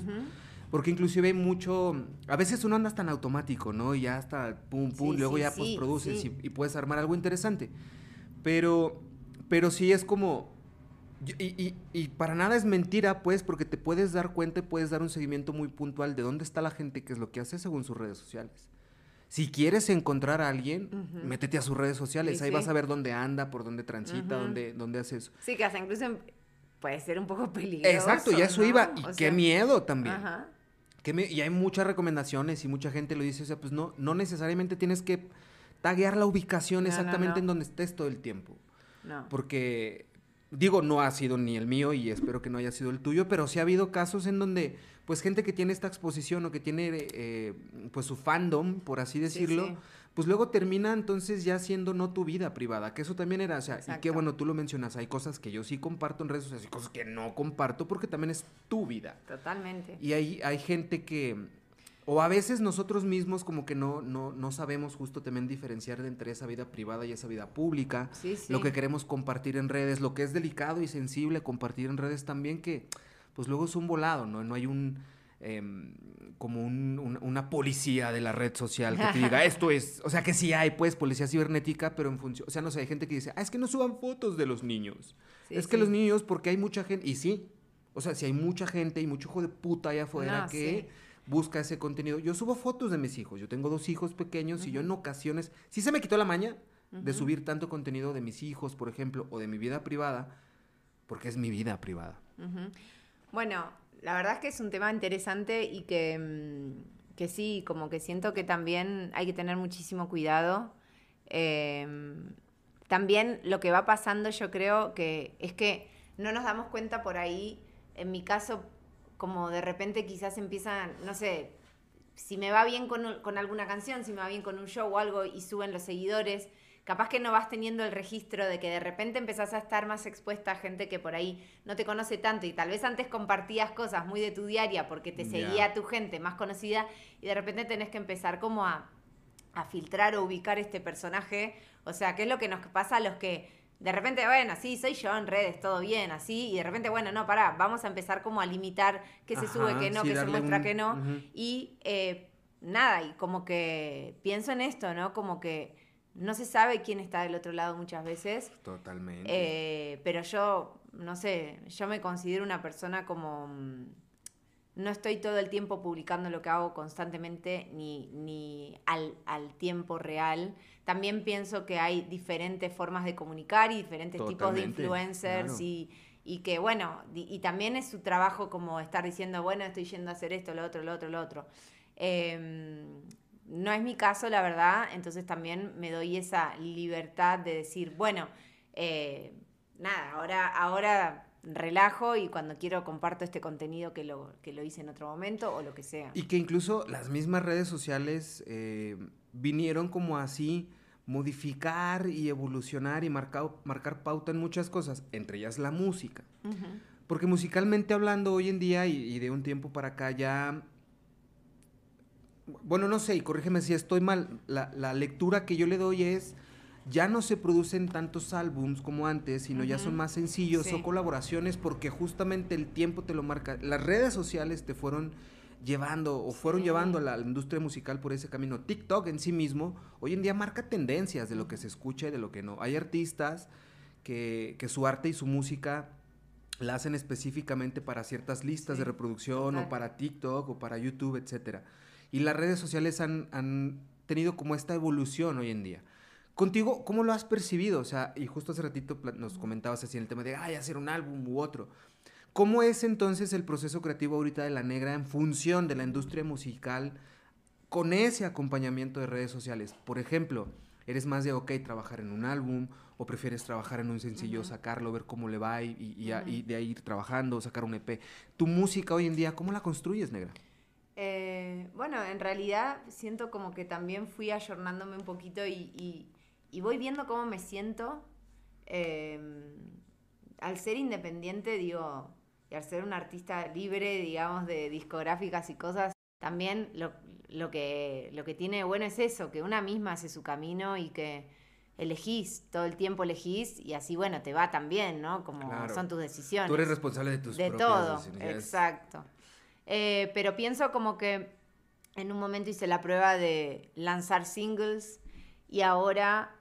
Porque inclusive hay mucho, a veces uno anda tan automático, ¿no? Y ya hasta pum, pum, luego ya pues produces y, y puedes armar algo interesante. Pero pero sí es como... Y, y, para nada es mentira, pues, porque te puedes dar cuenta y puedes dar un seguimiento muy puntual de dónde está la gente, qué es lo que hace según sus redes sociales. Si quieres encontrar a alguien, métete a sus redes sociales. Ahí vas a ver dónde anda, por dónde transita, dónde, dónde hace eso. Sí, que hasta incluso puede ser un poco peligroso. Exacto, ya eso iba. Y qué miedo también. Ajá. y hay muchas recomendaciones y mucha gente lo dice. O sea, pues no, no necesariamente tienes que taguear la ubicación exactamente en donde estés todo el tiempo. Porque, digo, no ha sido ni el mío y espero que no haya sido el tuyo, pero sí ha habido casos en donde, pues, gente que tiene esta exposición o que tiene, eh, pues, su fandom, por así decirlo, pues luego termina entonces ya siendo no tu vida privada, que eso también era, o sea, y qué bueno, tú lo mencionas, hay cosas que yo sí comparto en redes sociales y cosas que no comparto porque también es tu vida. Totalmente. Y hay, hay gente que o a veces nosotros mismos como que no, no, no sabemos justo también diferenciar entre esa vida privada y esa vida pública. Lo que queremos compartir en redes, lo que es delicado y sensible compartir en redes también, que pues luego es un volado, ¿no? No hay un... Em, como una policía de la red social que te diga esto es, o sea que sí hay pues policía cibernética, pero en función, o sea, no sé, hay gente que dice, ah, es que no suban fotos de los niños. es que los niños, porque hay mucha gente, y sí, o sea, si hay mucha gente y mucho hijo de puta allá afuera que busca ese contenido. Yo subo fotos de mis hijos. Yo tengo dos hijos pequeños y yo en ocasiones, sí se me quitó la maña de subir tanto contenido de mis hijos, por ejemplo, o de mi vida privada, porque es mi vida privada. Bueno, la verdad es que es un tema interesante y que, mm, que sí, como que siento que también hay que tener muchísimo cuidado. Em, también lo que va pasando yo creo que es que no nos damos cuenta por ahí, en mi caso como de repente quizás empiezan, no sé, si me va bien con, con, alguna canción, si me va bien con un show o algo y suben los seguidores, capaz que no vas teniendo el registro de que de repente empezás a estar más expuesta a gente que por ahí no te conoce tanto y tal vez antes compartías cosas muy de tu diaria porque te seguía tu gente más conocida y de repente tenés que empezar como a, a filtrar o ubicar este personaje. O sea, ¿qué es lo que nos pasa a los que de repente, bueno, sí, soy yo en redes, todo bien, así, y de repente, bueno, no, pará, vamos a empezar como a limitar qué se sube, qué no, qué se muestra, qué no. Y eh, nada, y como que pienso en esto, ¿no? Como que no se sabe quién está del otro lado muchas veces. Totalmente. Eh, pero yo, no sé, yo me considero una persona como... Mm, no estoy todo el tiempo publicando lo que hago constantemente ni, ni al, al tiempo real también pienso que hay diferentes formas de comunicar y diferentes tipos de influencers y, que, bueno, y, también es su trabajo como estar diciendo, bueno, estoy yendo a hacer esto, lo otro, lo otro, lo otro. Em, no es mi caso, la verdad, entonces también me doy esa libertad de decir, bueno, eh, nada, ahora, ahora relajo y cuando quiero comparto este contenido que lo, que lo hice en otro momento o lo que sea. Y que incluso las mismas redes sociales eh, vinieron como así modificar y evolucionar y marcar, marcar pauta en muchas cosas, entre ellas la música. Porque musicalmente hablando hoy en día y, de un tiempo para acá ya... Bueno, no sé, y corrígeme si estoy mal, la, la lectura que yo le doy es ya no se producen tantos álbums como antes, sino ya son más sencillos o colaboraciones porque justamente el tiempo te lo marca. Las redes sociales te fueron llevando o fueron llevando a la, industria musical por ese camino. TikTok en sí mismo hoy en día marca tendencias de lo que se escucha y de lo que no. Hay artistas que, que su arte y su música la hacen específicamente para ciertas listas de reproducción o para TikTok o para YouTube, etc. Y las redes sociales han, han tenido como esta evolución hoy en día. Contigo, ¿cómo lo has percibido? O sea, y justo hace ratito nos comentabas así en el tema de, ay, hacer un álbum u otro. ¿Cómo es entonces el proceso creativo ahorita de La Negra en función de la industria musical con ese acompañamiento de redes sociales? Por ejemplo, ¿eres más de, ok, trabajar en un álbum o prefieres trabajar en un sencillo, sacarlo, ver cómo le va y, y, de ahí ir trabajando, sacar un EP? ¿Tu música hoy en día, cómo la construyes, Negra? Eh, bueno, en realidad siento como que también fui ayornándome un poquito y y voy viendo cómo me siento. Em, al ser independiente, digo, y al ser un artista libre, digamos, de discográficas y cosas, también lo, lo, que, lo que tiene bueno es eso, que una misma hace su camino y que elegís, todo el tiempo elegís y así, bueno, te va también, ¿no? Como son tus decisiones. Tú eres responsable de tus De todo, exacto. Eh, pero pienso como que en un momento hice la prueba de lanzar singles y ahora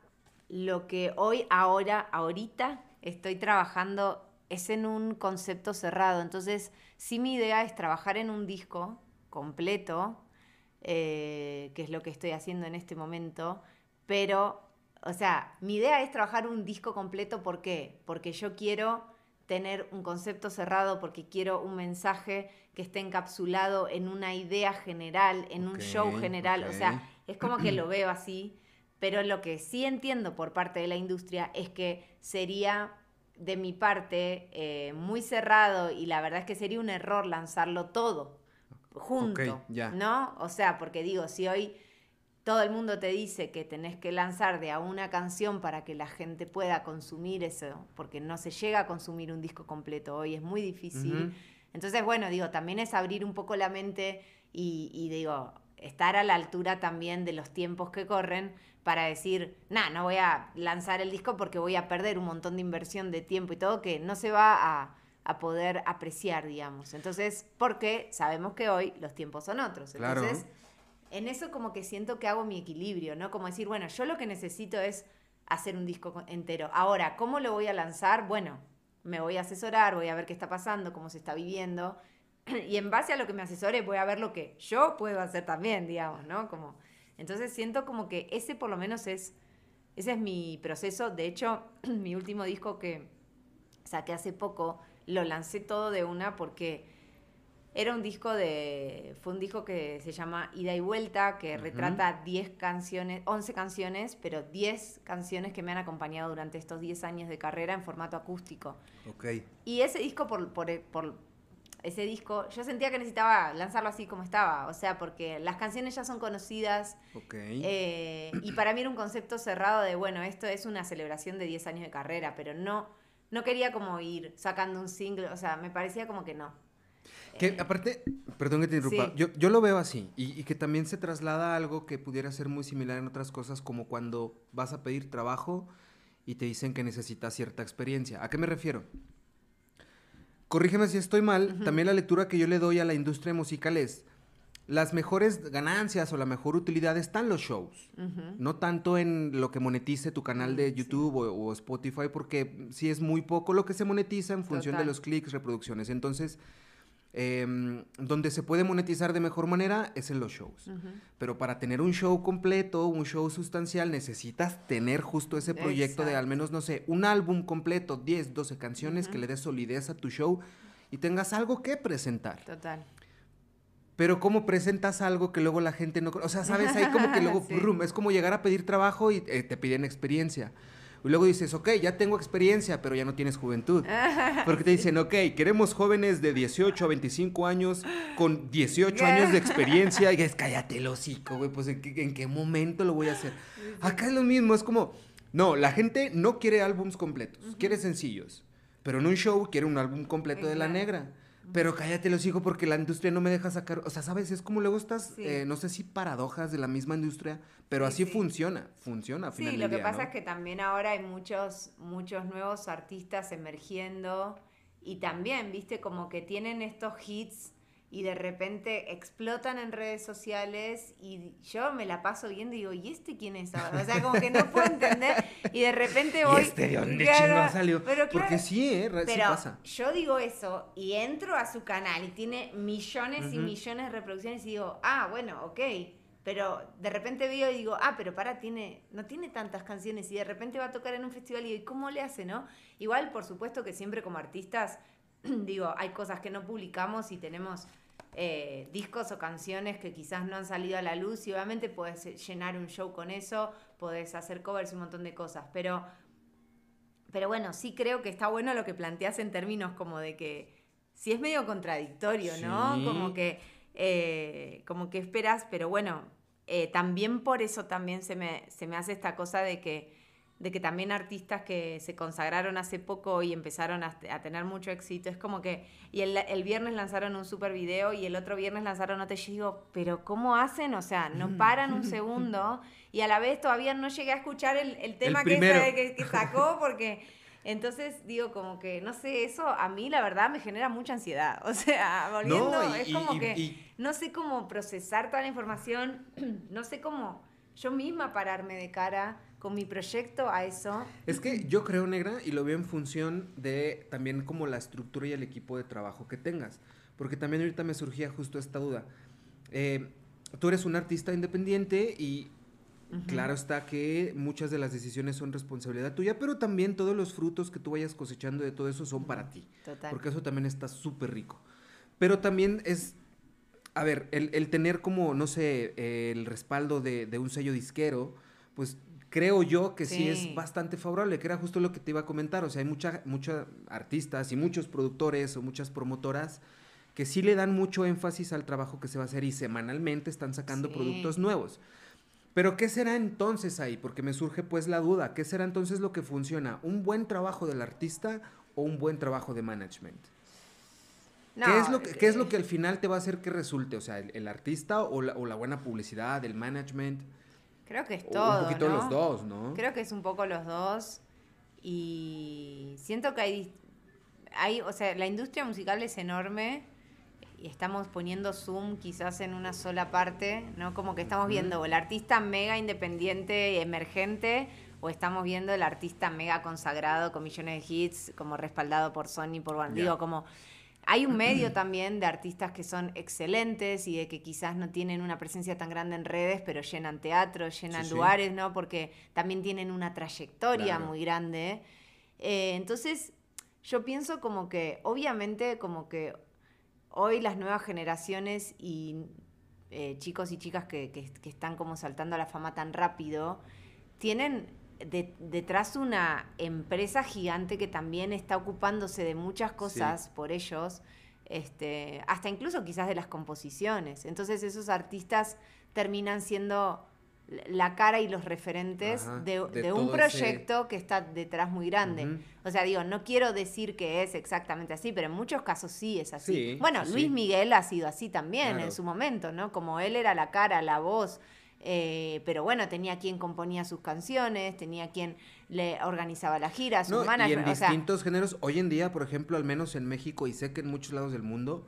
lo que hoy, ahora, ahorita estoy trabajando es en un concepto cerrado. Entonces, sí mi idea es trabajar en un disco completo, eh, que es lo que estoy haciendo en este momento, pero, o sea, mi idea es trabajar un disco completo, ¿por qué? Porque yo quiero tener un concepto cerrado, porque quiero un mensaje que esté encapsulado en una idea general, en un show general, o sea, es como que lo veo así. Pero lo que sí entiendo por parte de la industria es que sería de mi parte eh, muy cerrado y la verdad es que sería un error lanzarlo todo junto, ¿no? O sea, porque digo, si hoy todo el mundo te dice que tenés que lanzar de a una canción para que la gente pueda consumir eso, porque no se llega a consumir un disco completo hoy, es muy difícil. Entonces, bueno, digo, también es abrir un poco la mente y, y digo, estar a la altura también de los tiempos que corren, para decir, nah, no voy a lanzar el disco porque voy a perder un montón de inversión de tiempo y todo que no se va a, poder apreciar, digamos. Entonces, porque sabemos que hoy los tiempos son otros. Entonces, en eso como que siento que hago mi equilibrio, ¿no? Como decir, bueno, yo lo que necesito es hacer un disco entero. Ahora, ¿cómo lo voy a lanzar? Bueno, me voy a asesorar, voy a ver qué está pasando, cómo se está viviendo. Y en base a lo que me asesore, voy a ver lo que yo puedo hacer también, digamos, ¿no? Como entonces siento como que ese por lo menos es, ese es mi proceso. De hecho, mi último disco que saqué hace poco, lo lancé todo de una porque era un disco de, fue un disco que se llama Ida y Vuelta, que retrata 10 canciones, 11 canciones, pero 10 canciones que me han acompañado durante estos 10 años de carrera en formato acústico. Okay. Y ese disco, por, por, por ese disco, yo sentía que necesitaba lanzarlo así como estaba, o sea, porque las canciones ya son conocidas. Eh, y para mí era un concepto cerrado de, bueno, esto es una celebración de 10 años de carrera, pero no, no quería como ir sacando un single, o sea, me parecía como que no. Que aparte, perdón que te interrumpa, yo, yo, lo veo así y, y, que también se traslada a algo que pudiera ser muy similar en otras cosas, como cuando vas a pedir trabajo y te dicen que necesitas cierta experiencia. ¿A qué me refiero? corrígeme si estoy mal, también la lectura que yo le doy a la industria musical es, las mejores ganancias o la mejor utilidad están los shows, no tanto en lo que monetice tu canal de YouTube o, Spotify, porque sí es muy poco lo que se monetiza en función de los clics, reproducciones. Entonces, Em, donde se puede monetizar de mejor manera es en los shows. Pero para tener un show completo, un show sustancial, necesitas tener justo ese proyecto de al menos, no sé, un álbum completo, 10, 12 canciones que le dé solidez a tu show y tengas algo que presentar. Total. Pero ¿cómo presentas algo que luego la gente no... O sea, ¿sabes? Ahí como que luego... es como llegar a pedir trabajo y eh, te piden experiencia. Y luego dices, ok, ya tengo experiencia, pero ya no tienes juventud. Porque te dicen, ok, queremos jóvenes de 18 a 25 años con 18 años de experiencia. Y es, cállate el hocico, güey, pues ¿en qué, ¿en qué momento lo voy a hacer? Acá es lo mismo, es como, no, la gente no quiere álbums completos, quiere sencillos. Pero en un show quiere un álbum completo de La Negra. Pero cállate los hijos porque la industria no me deja sacar. O sea, ¿sabes? Es como luego estas, eh, no sé si paradojas de la misma industria, pero así funciona, funciona. sí, lo que pasa es que también ahora hay muchos, muchos nuevos artistas emergiendo y también, viste, como que tienen estos hits y de repente explotan en redes sociales y yo me la paso viendo y digo, ¿y este quién es ahora? O sea, como que no puedo entender y de repente voy... ¿Y este de dónde salió? Porque sí, ¿eh? Pero pasa. yo digo eso y entro a su canal y tiene millones y millones de reproducciones y digo, ah, bueno, ok. Pero de repente veo y digo, ah, pero para, tiene, no tiene tantas canciones y de repente va a tocar en un festival y digo, ¿cómo le hace, no? Igual, por supuesto que siempre como artistas digo, hay cosas que no publicamos y tenemos eh, discos o canciones que quizás no han salido a la luz y obviamente puedes llenar un show con eso, puedes hacer covers y un montón de cosas, pero, pero bueno, sí creo que está bueno lo que planteas en términos como de que sí es medio contradictorio, ¿no? Como que, eh, como que esperas, pero bueno, eh, también por eso también se me, se me hace esta cosa de que de que también artistas que se consagraron hace poco y empezaron a, tener mucho éxito, es como que, y el, viernes lanzaron un super video y el otro viernes lanzaron otro, y yo digo, pero ¿cómo hacen? O sea, no mm. paran un segundo y a la vez todavía no llegué a escuchar el, tema que, que, sacó porque... Entonces digo como que, no sé, eso a mí la verdad me genera mucha ansiedad. O sea, volviendo, es como que no sé cómo procesar toda la información, no sé cómo yo misma pararme de cara con mi proyecto a eso. Es que yo creo, negra, y lo veo en función de también como la estructura y el equipo de trabajo que tengas. Porque también ahorita me surgía justo esta duda. Eh, tú eres un artista independiente y claro está que muchas de las decisiones son responsabilidad tuya, pero también todos los frutos que tú vayas cosechando de todo eso son para ti. Total. Porque eso también está súper rico. Pero también es a ver, el, tener como, no sé, el respaldo de, de, un sello disquero, pues creo yo que sí. es bastante favorable, que era justo lo que te iba a comentar. O sea, hay mucha, muchos artistas y muchos productores o muchas promotoras que sí le dan mucho énfasis al trabajo que se va a hacer y semanalmente están sacando productos nuevos. Pero ¿qué será entonces ahí? Porque me surge pues la duda, ¿qué será entonces lo que funciona? ¿Un buen trabajo del artista o un buen trabajo de management? ¿Qué, es lo que, ¿Qué es lo eh, que al final te va a hacer que resulte? O sea, el, artista o la, o la, buena publicidad, el management. Creo que es todo. Un poquito los dos, ¿no? Creo que es un poco los dos. Y siento que hay, hay, o sea, la industria musical es enorme y estamos poniendo zoom quizás en una sola parte, ¿no? Como que estamos viendo el artista mega independiente, emergente, o estamos viendo el artista mega consagrado con millones de hits, como respaldado por Sony, por. Digo, como hay un medio también de artistas que son excelentes y de que quizás no tienen una presencia tan grande en redes, pero llenan teatros, llenan lugares, ¿no? Porque también tienen una trayectoria muy grande. Eh, entonces, yo pienso como que, obviamente, como que hoy las nuevas generaciones y eh, chicos y chicas que, que están como saltando a la fama tan rápido, tienen detrás una empresa gigante que también está ocupándose de muchas cosas por ellos, este, hasta incluso quizás de las composiciones. Entonces esos artistas terminan siendo la cara y los referentes de, un proyecto que está detrás muy grande. O sea, digo, no quiero decir que es exactamente así, pero en muchos casos sí es así. bueno, Luis Miguel ha sido así también en su momento, ¿no? Como él era la cara, la voz, eh, pero bueno, tenía quien componía sus canciones, tenía quien le organizaba la gira, su no, Y en distintos géneros, hoy en día, por ejemplo, al menos en México y sé que en muchos lados del mundo,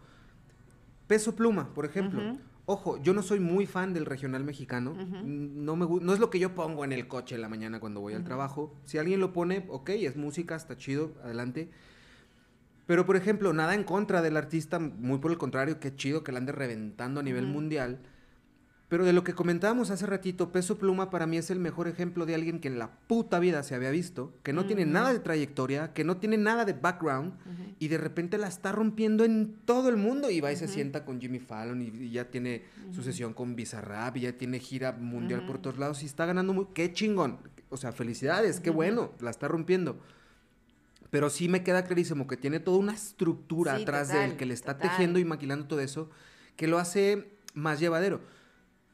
Peso Pluma, por ejemplo. Ojo, yo no soy muy fan del regional mexicano. no, me, no es lo que yo pongo en el coche en la mañana cuando voy al trabajo. Si alguien lo pone, ok, es música, está chido, adelante. Pero, por ejemplo, nada en contra del artista, muy por el contrario, qué chido que la ande reventando a nivel mundial. Pero de lo que comentábamos hace ratito, Peso Pluma para mí es el mejor ejemplo de alguien que en la puta vida se había visto, que no tiene nada de trayectoria, que no tiene nada de background, y de repente la está rompiendo en todo el mundo. Y va y se sienta con Jimmy Fallon, y, ya tiene su sesión con Bizarrap, y ya tiene gira mundial por todos lados, y está ganando muy... ¡Qué chingón! o sea, felicidades, qué bueno, la está rompiendo. Pero sí me queda clarísimo que tiene toda una estructura atrás de él que le está tejiendo y maquilando todo eso, que lo hace más llevadero.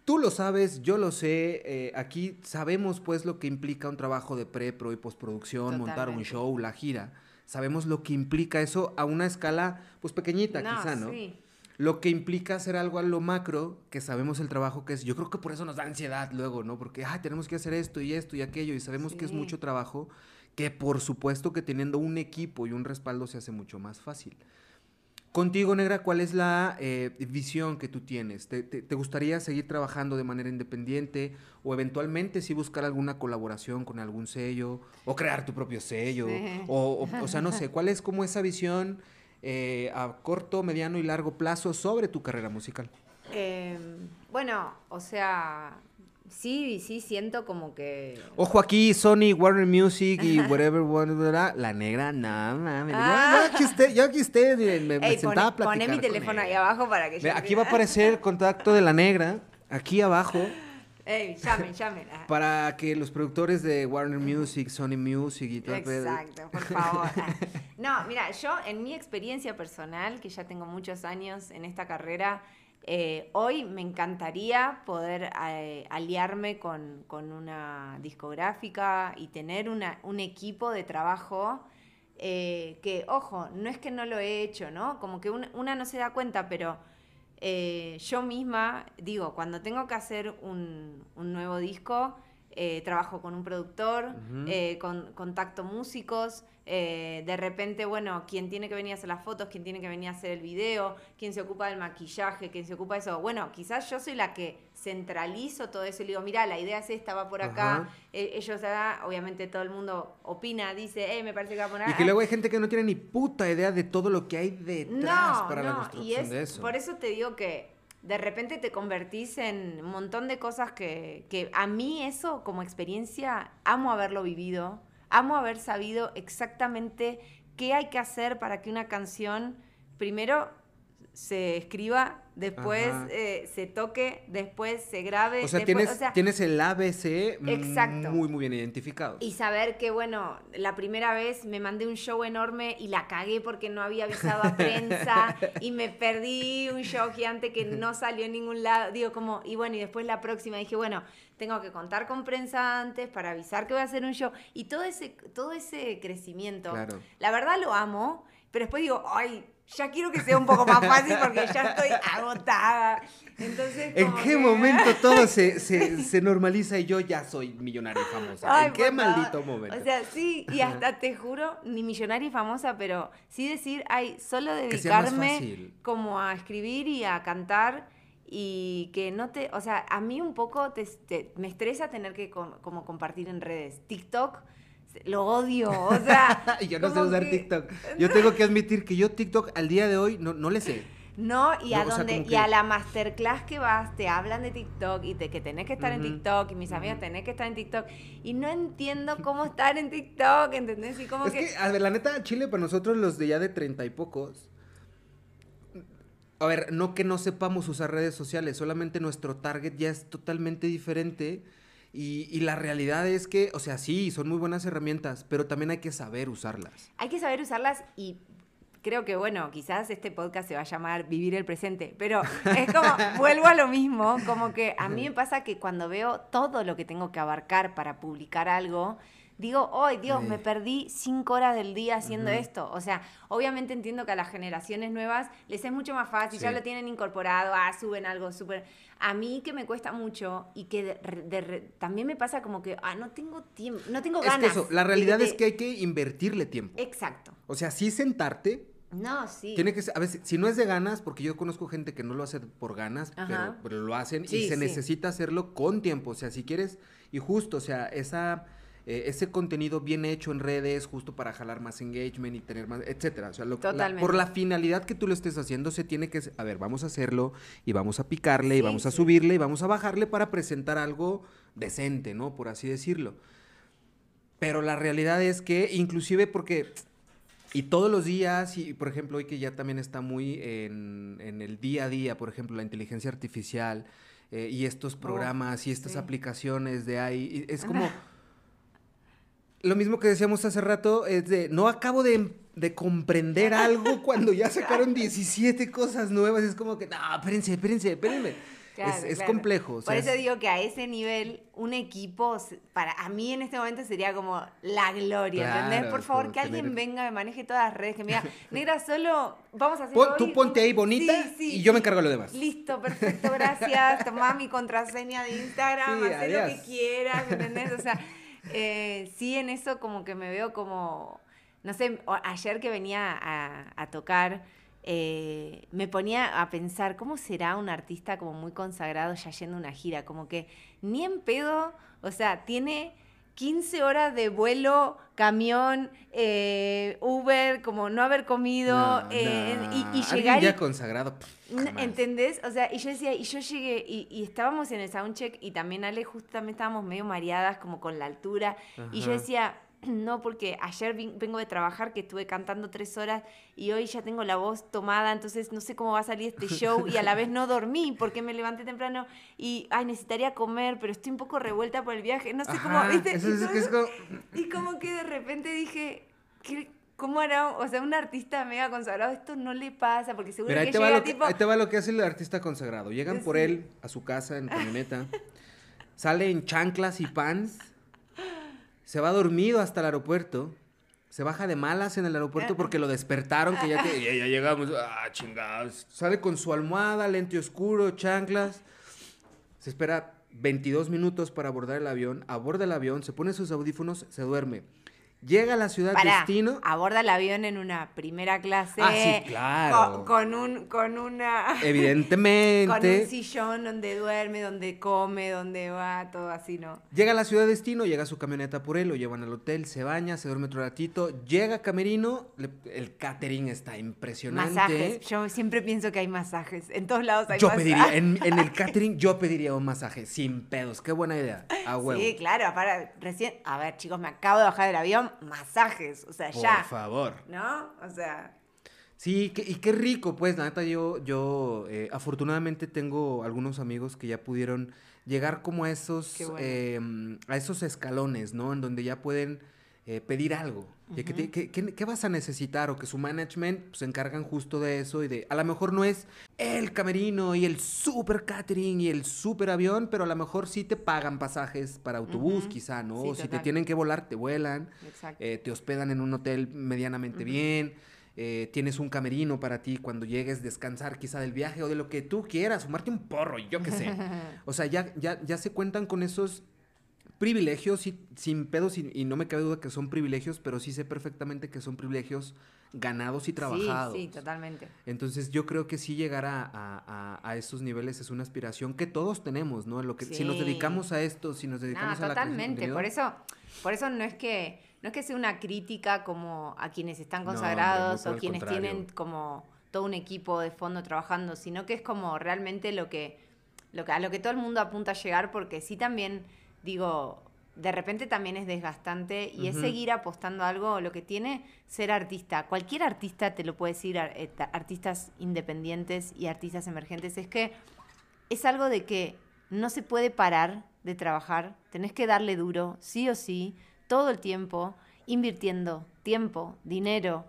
Tú lo sabes, yo lo sé, eh, aquí sabemos pues lo que implica un trabajo de pre-pro y postproducción, montar un show, la gira. Sabemos lo que implica eso a una escala pues pequeñita quizá, ¿no? Sí. Lo que implica hacer algo a lo macro, que sabemos el trabajo que es. Yo creo que por eso nos da ansiedad luego, ¿no? Porque, ay, tenemos que hacer esto y esto y aquello y sabemos que es mucho trabajo, que por supuesto que teniendo un equipo y un respaldo se hace mucho más fácil. Contigo, Negra, ¿cuál es la eh, visión que tú tienes? ¿Te, gustaría seguir trabajando de manera independiente o eventualmente sí buscar alguna colaboración con algún sello o crear tu propio sello? O, o, sea, no sé, ¿cuál es como esa visión eh, a corto, mediano y largo plazo sobre tu carrera musical? Em, bueno, o sea, sí, sí siento como que. Ojo aquí, Sony, Warner Music y whatever, whatever la negra, nada, mames. Ah. Yo, aquí usted, yo aquí usted me, me sentaba a platicar. Poné mi teléfono ahí abajo para que yo. Aquí va a aparecer el contacto de la negra, aquí abajo. Ey, llamen, llamen. Ah. Para que los productores de Warner Music, Sony Music y todo Exacto, por favor. Ah. No, mira, yo en mi experiencia personal, que ya tengo muchos años en esta carrera, eh, hoy me encantaría poder eh, aliarme con, una discográfica y tener un equipo de trabajo eh, que, ojo, no es que no lo he hecho, ¿no? Como que una, no se da cuenta, pero yo misma, digo, cuando tengo que hacer un, nuevo disco, trabajo con un productor, con, contacto músicos, eh, de repente, bueno, quién tiene que venir a hacer las fotos, quién tiene que venir a hacer el video, quién se ocupa del maquillaje, quién se ocupa de eso. Bueno, quizás yo soy la que centralizo todo eso y le digo, mira, la idea es esta, va por acá. Eh, ellos, obviamente todo el mundo opina, dice, eh, me parece que va a poner... Y que luego hay gente que no tiene ni puta idea de todo lo que hay detrás para la construcción de eso. Por eso te digo que de repente te convertís en un montón de cosas que, que a mí eso como experiencia amo haberlo vivido amo haber sabido exactamente qué hay que hacer para que una canción, primero, se escriba, después eh, se toque, después se grabe. O sea, tienes, tienes el ABC muy, muy bien identificado. Y saber que, bueno, la primera vez me mandé un show enorme y la cagué porque no había avisado a prensa y me perdí un show gigante que no salió en ningún lado. Digo, como, y bueno, y después la próxima dije, bueno, tengo que contar con prensa antes para avisar que voy a hacer un show. Y todo ese, todo ese crecimiento, la verdad lo amo, pero después digo, ay, ya quiero que sea un poco más fácil porque ya estoy agotada. Entonces, ¿En qué momento todo se, se, normaliza y yo ya soy millonaria y famosa? ¿En qué maldito momento? O sea, sí, y hasta te juro, ni millonaria y famosa, pero sí decir, ay, solo dedicarme como a escribir y a cantar y que no te, o sea, a mí un poco te, me estresa tener que como compartir en redes. TikTok lo odio, o sea... yo no sé usar TikTok. Yo tengo que admitir que yo TikTok al día de hoy no, no le sé. No, y a donde, y a la masterclass que vas, te hablan de TikTok y de que tenés que estar en TikTok, y mis amigos tenés que estar en TikTok, y no entiendo cómo estar en TikTok, ¿entendés? Y como es que... a ver, la neta, Chile, para nosotros los de ya de treinta y pocos, a ver, no que no sepamos usar redes sociales, solamente nuestro target ya es totalmente diferente y, la realidad es que, o sea, sí, son muy buenas herramientas, pero también hay que saber usarlas. Hay que saber usarlas y creo que, bueno, quizás este podcast se va a llamar Vivir el Presente, pero es como, vuelvo a lo mismo, como que a mí me pasa que cuando veo todo lo que tengo que abarcar para publicar algo, digo, hoy Dios, me perdí cinco horas del día haciendo esto. O sea, obviamente entiendo que a las generaciones nuevas les es mucho más fácil, ya lo tienen incorporado, ah, suben algo súper... A mí que me cuesta mucho y que también me pasa como que, ah, no tengo tiempo, no tengo ganas. Es que eso, la realidad es que hay que invertirle tiempo. Exacto. O sea, sí sentarte, no, sí. Tiene que ser, a veces, si no es de ganas, porque yo conozco gente que no lo hace por ganas, pero, lo hacen y se necesita hacerlo con tiempo. O sea, si quieres, y justo, o sea, esa eh, ese contenido bien hecho en redes justo para jalar más engagement y tener más, etcétera. O sea, por la finalidad que tú lo estés haciendo, se tiene que, a ver, vamos a hacerlo y vamos a picarle y vamos a subirle y vamos a bajarle para presentar algo decente, ¿no? Por así decirlo. Pero la realidad es que, inclusive porque, y todos los días, y por ejemplo, hoy que ya también está muy en, el día a día, por ejemplo, la inteligencia artificial eh, y estos programas y estas aplicaciones de ahí, es como lo mismo que decíamos hace rato, es de, no acabo de, de comprender algo cuando ya sacaron 17 cosas nuevas. Es como que, no, espérense, espérense, espérenme. es, complejo. Por eso digo que a ese nivel, un equipo, para a mí en este momento sería como la gloria, ¿entendés? Por favor, que alguien venga, me maneje todas las redes, que me diga, negra, solo vamos a hacer. tú ponte ahí bonita y yo me encargo de lo demás. Listo, perfecto, gracias. Tomá mi contraseña de Instagram, haz lo que quieras, ¿entendés? O sea. Eh, sí, en eso como que me veo como, no sé, ayer que venía a, tocar, eh, me ponía a pensar, ¿cómo será un artista como muy consagrado ya yendo a una gira? Como que ni en pedo, o sea, tiene 15 horas de vuelo, camión, eh, Uber, como no haber comido y, llegar. ya consagrado. ¿Entendés? O sea, y yo decía, y yo llegué, y, estábamos en el soundcheck, y también Ale, justamente estábamos medio mareadas, como con la altura, y yo decía, no, porque ayer vengo de trabajar, que estuve cantando tres horas, y hoy ya tengo la voz tomada, entonces no sé cómo va a salir este show, y a la vez no dormí, porque me levanté temprano, y, ay, necesitaría comer, pero estoy un poco revuelta por el viaje, no sé cómo, ¿viste? y, como... que de repente dije, ¿qué, ¿Cómo hará, o sea, un artista mega consagrado? Esto no le pasa, porque seguro que llega tipo... Ahí te va lo que hace el artista consagrado. Llegan por él a su casa en camioneta, sale en chanclas y pants, se va dormido hasta el aeropuerto, se baja de malas en el aeropuerto porque lo despertaron, que ya, ya llegamos, ah, chingados. Sale con su almohada, lente oscuro, chanclas, se espera 22 minutos para abordar el avión, aborda el avión, se pone sus audífonos, se duerme Llega a la ciudad destino. Aborda el avión en una primera clase. Ah, sí, claro. Con, un, con una. Evidentemente. con un sillón donde duerme, donde come, donde va, todo así, ¿no? Llega a la ciudad destino, llega su camioneta por él, lo llevan al hotel, se baña, se duerme otro ratito, llega a Camerino, el catering está impresionante. Masajes. Yo siempre pienso que hay masajes. En todos lados hay yo Pediría, en, en, el catering, yo pediría un masaje sin pedos. Qué buena idea. A huevo. Sí, claro. Para, recién. A ver, chicos, me acabo de bajar del avión masajes, o sea, ya. Por favor. ¿No? O sea. Sí, y qué rico, pues, la neta, yo, yo eh, afortunadamente tengo algunos amigos que ya pudieron llegar como a esos, em, a esos escalones, ¿no? En donde ya pueden eh, pedir algo. ¿Qué, vas a necesitar? O que su management pues, se encargan justo de eso y de, a lo mejor no es el camerino y el super catering y el super avión, pero a lo mejor sí te pagan pasajes para autobús, quizá, ¿no? o si te tienen que volar, te vuelan, eh, te hospedan en un hotel medianamente bien. Eh, tienes un camerino para ti cuando llegues, descansar quizá del viaje o de lo que tú quieras, fumarte un porro, yo qué sé. O sea, ya, ya, ya se cuentan con esos privilegios y, sin pedos y, no me cabe duda que son privilegios, pero sí sé perfectamente que son privilegios ganados y trabajados. Sí, sí, totalmente. Entonces yo creo que sí llegar a, a, esos niveles es una aspiración que todos tenemos, ¿no? Lo que, Si nos dedicamos a esto, si nos dedicamos a la Totalmente, por eso, por eso no es que no es que sea una crítica como a quienes están consagrados o quienes tienen como todo un equipo de fondo trabajando, sino que es como realmente lo que, lo que a lo que todo el mundo apunta a llegar, porque sí también digo, de repente también es desgastante y es seguir apostando a algo, lo que tiene ser artista. Cualquier artista te lo puede decir, eh, artistas independientes y artistas emergentes, es que es algo de que no se puede parar de trabajar, tenés que darle duro, sí o sí, todo el tiempo, invirtiendo tiempo, dinero,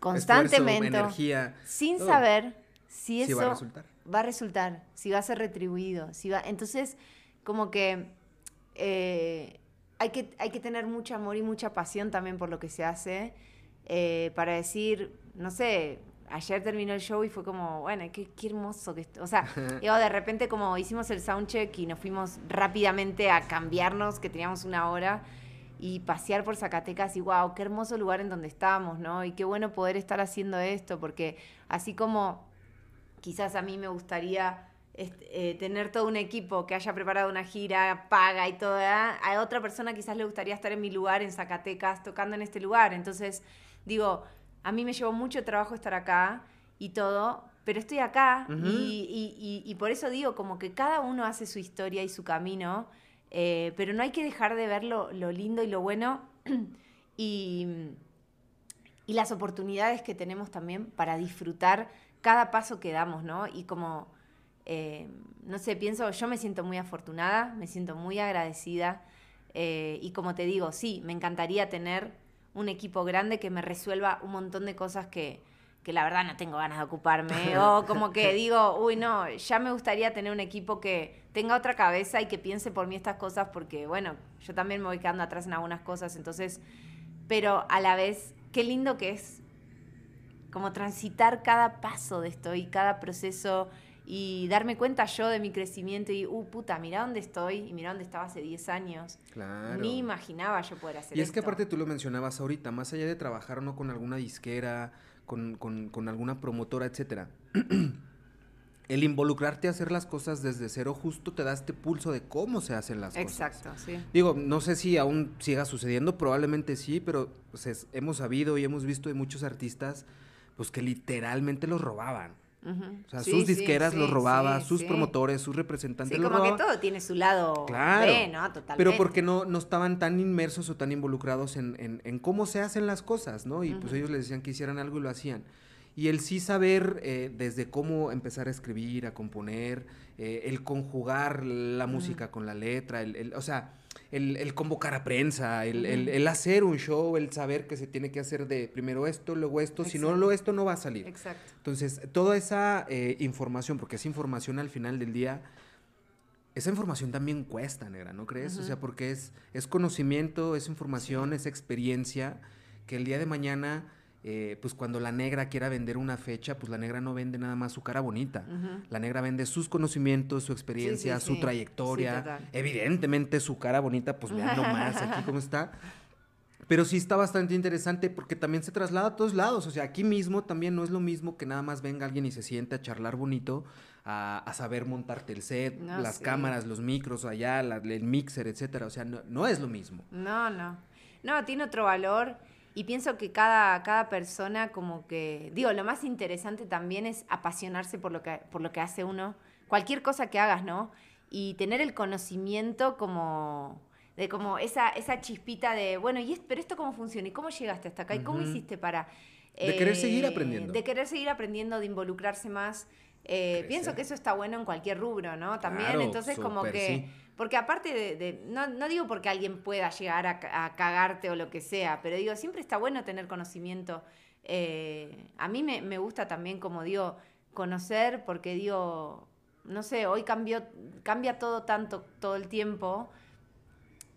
constantemente, energía, sin saber si eso va a, resultar. va a resultar, si va a ser retribuido, si va, entonces como que eh, hay, que, hay que tener mucho amor y mucha pasión también por lo que se hace, eh, para decir, no sé, ayer terminó el show y fue como, bueno, qué, qué hermoso que esto. O sea, de repente como hicimos el soundcheck y nos fuimos rápidamente a cambiarnos, que teníamos una hora, y pasear por Zacatecas y wow, qué hermoso lugar en donde estamos, ¿no? Y qué bueno poder estar haciendo esto, porque así como quizás a mí me gustaría eh, tener todo un equipo que haya preparado una gira, paga y todo, a otra persona quizás le gustaría estar en mi lugar, en Zacatecas, tocando en este lugar. Entonces, digo, a mí me llevó mucho trabajo estar acá y todo, pero estoy acá y, por eso digo, como que cada uno hace su historia y su camino, eh, pero no hay que dejar de ver lo, lindo y lo bueno y, y las oportunidades que tenemos también para disfrutar cada paso que damos, ¿no? Y como eh, no sé, pienso, yo me siento muy afortunada, me siento muy agradecida Eh, y como te digo, sí, me encantaría tener un equipo grande que me resuelva un montón de cosas que, que la verdad no tengo ganas de ocuparme. o como que digo, uy, no, ya me gustaría tener un equipo que tenga otra cabeza y que piense por mí estas cosas, porque bueno, yo también me voy quedando atrás en algunas cosas, entonces, pero a la vez, qué lindo que es como transitar cada paso de esto y cada proceso y darme cuenta yo de mi crecimiento y, uh, puta, mira dónde estoy y mira dónde estaba hace 10 años. Claro. Ni imaginaba yo poder hacer Y es que esto. aparte tú lo mencionabas ahorita, más allá de trabajar no con alguna disquera, con, con- con alguna promotora, etcétera. El involucrarte a hacer las cosas desde cero justo te da este pulso de cómo se hacen las cosas. Exacto, sí. Digo, no sé si aún siga sucediendo, probablemente sí, pero pues, es- hemos sabido y hemos visto de muchos artistas pues que literalmente los robaban. O sea, Sí, sus disqueras sí, los robaban, sí, sus sí. promotores, sus representantes Sí, los como que robaban. todo tiene su lado Claro. B, ¿no? Totalmente. Pero porque no, no estaban tan inmersos o tan involucrados en, en- en cómo se hacen las cosas, ¿no? Y pues ellos les decían que hicieran algo y lo hacían. Y el sí saber eh, desde cómo empezar a escribir, a componer, eh, el conjugar la música con la letra, el, el- o sea, el, el convocar a prensa, el, el- el hacer un show, el saber que se tiene que hacer de primero esto, luego esto, si no lo esto no va a salir. Exacto. Entonces, toda esa eh, información, porque es información al final del día, esa información también cuesta, negra, ¿no crees? O sea, porque es, es conocimiento, es información, es experiencia, que el día de mañana, eh, pues cuando la negra quiera vender una fecha, pues la negra no vende nada más su cara bonita. La negra vende sus conocimientos, su experiencia, sí, su sí. trayectoria. Evidentemente su cara bonita, pues vean nomás aquí cómo está. Pero sí está bastante interesante porque también se traslada a todos lados. O sea, aquí mismo también no es lo mismo que nada más venga alguien y se siente a charlar bonito, a, a saber montarte el set, No, las sí. cámaras, los micros allá, la- el mixer, etcétera. O sea, no, no es lo mismo. No, no. No, tiene otro valor y pienso que cada, cada persona como que, digo, lo más interesante también es apasionarse por lo que, por lo que hace uno, cualquier cosa que hagas, ¿no? Y tener el conocimiento como de como esa, esa chispita de, bueno, ¿y es- pero esto cómo funciona? ¿Y cómo llegaste hasta acá? ¿Y cómo hiciste para... De querer seguir eh, aprendiendo. De querer seguir aprendiendo, de involucrarse más. Eh, pienso que eso está bueno en cualquier rubro, ¿no? También, Claro, entonces como que... sí. Porque aparte de, no, no digo porque alguien pueda llegar a, a cagarte o lo que sea, pero digo, siempre está bueno tener conocimiento. Eh, a mí me, me gusta también, como digo, conocer, porque digo, no sé, hoy cambió, cambia todo tanto, todo el tiempo,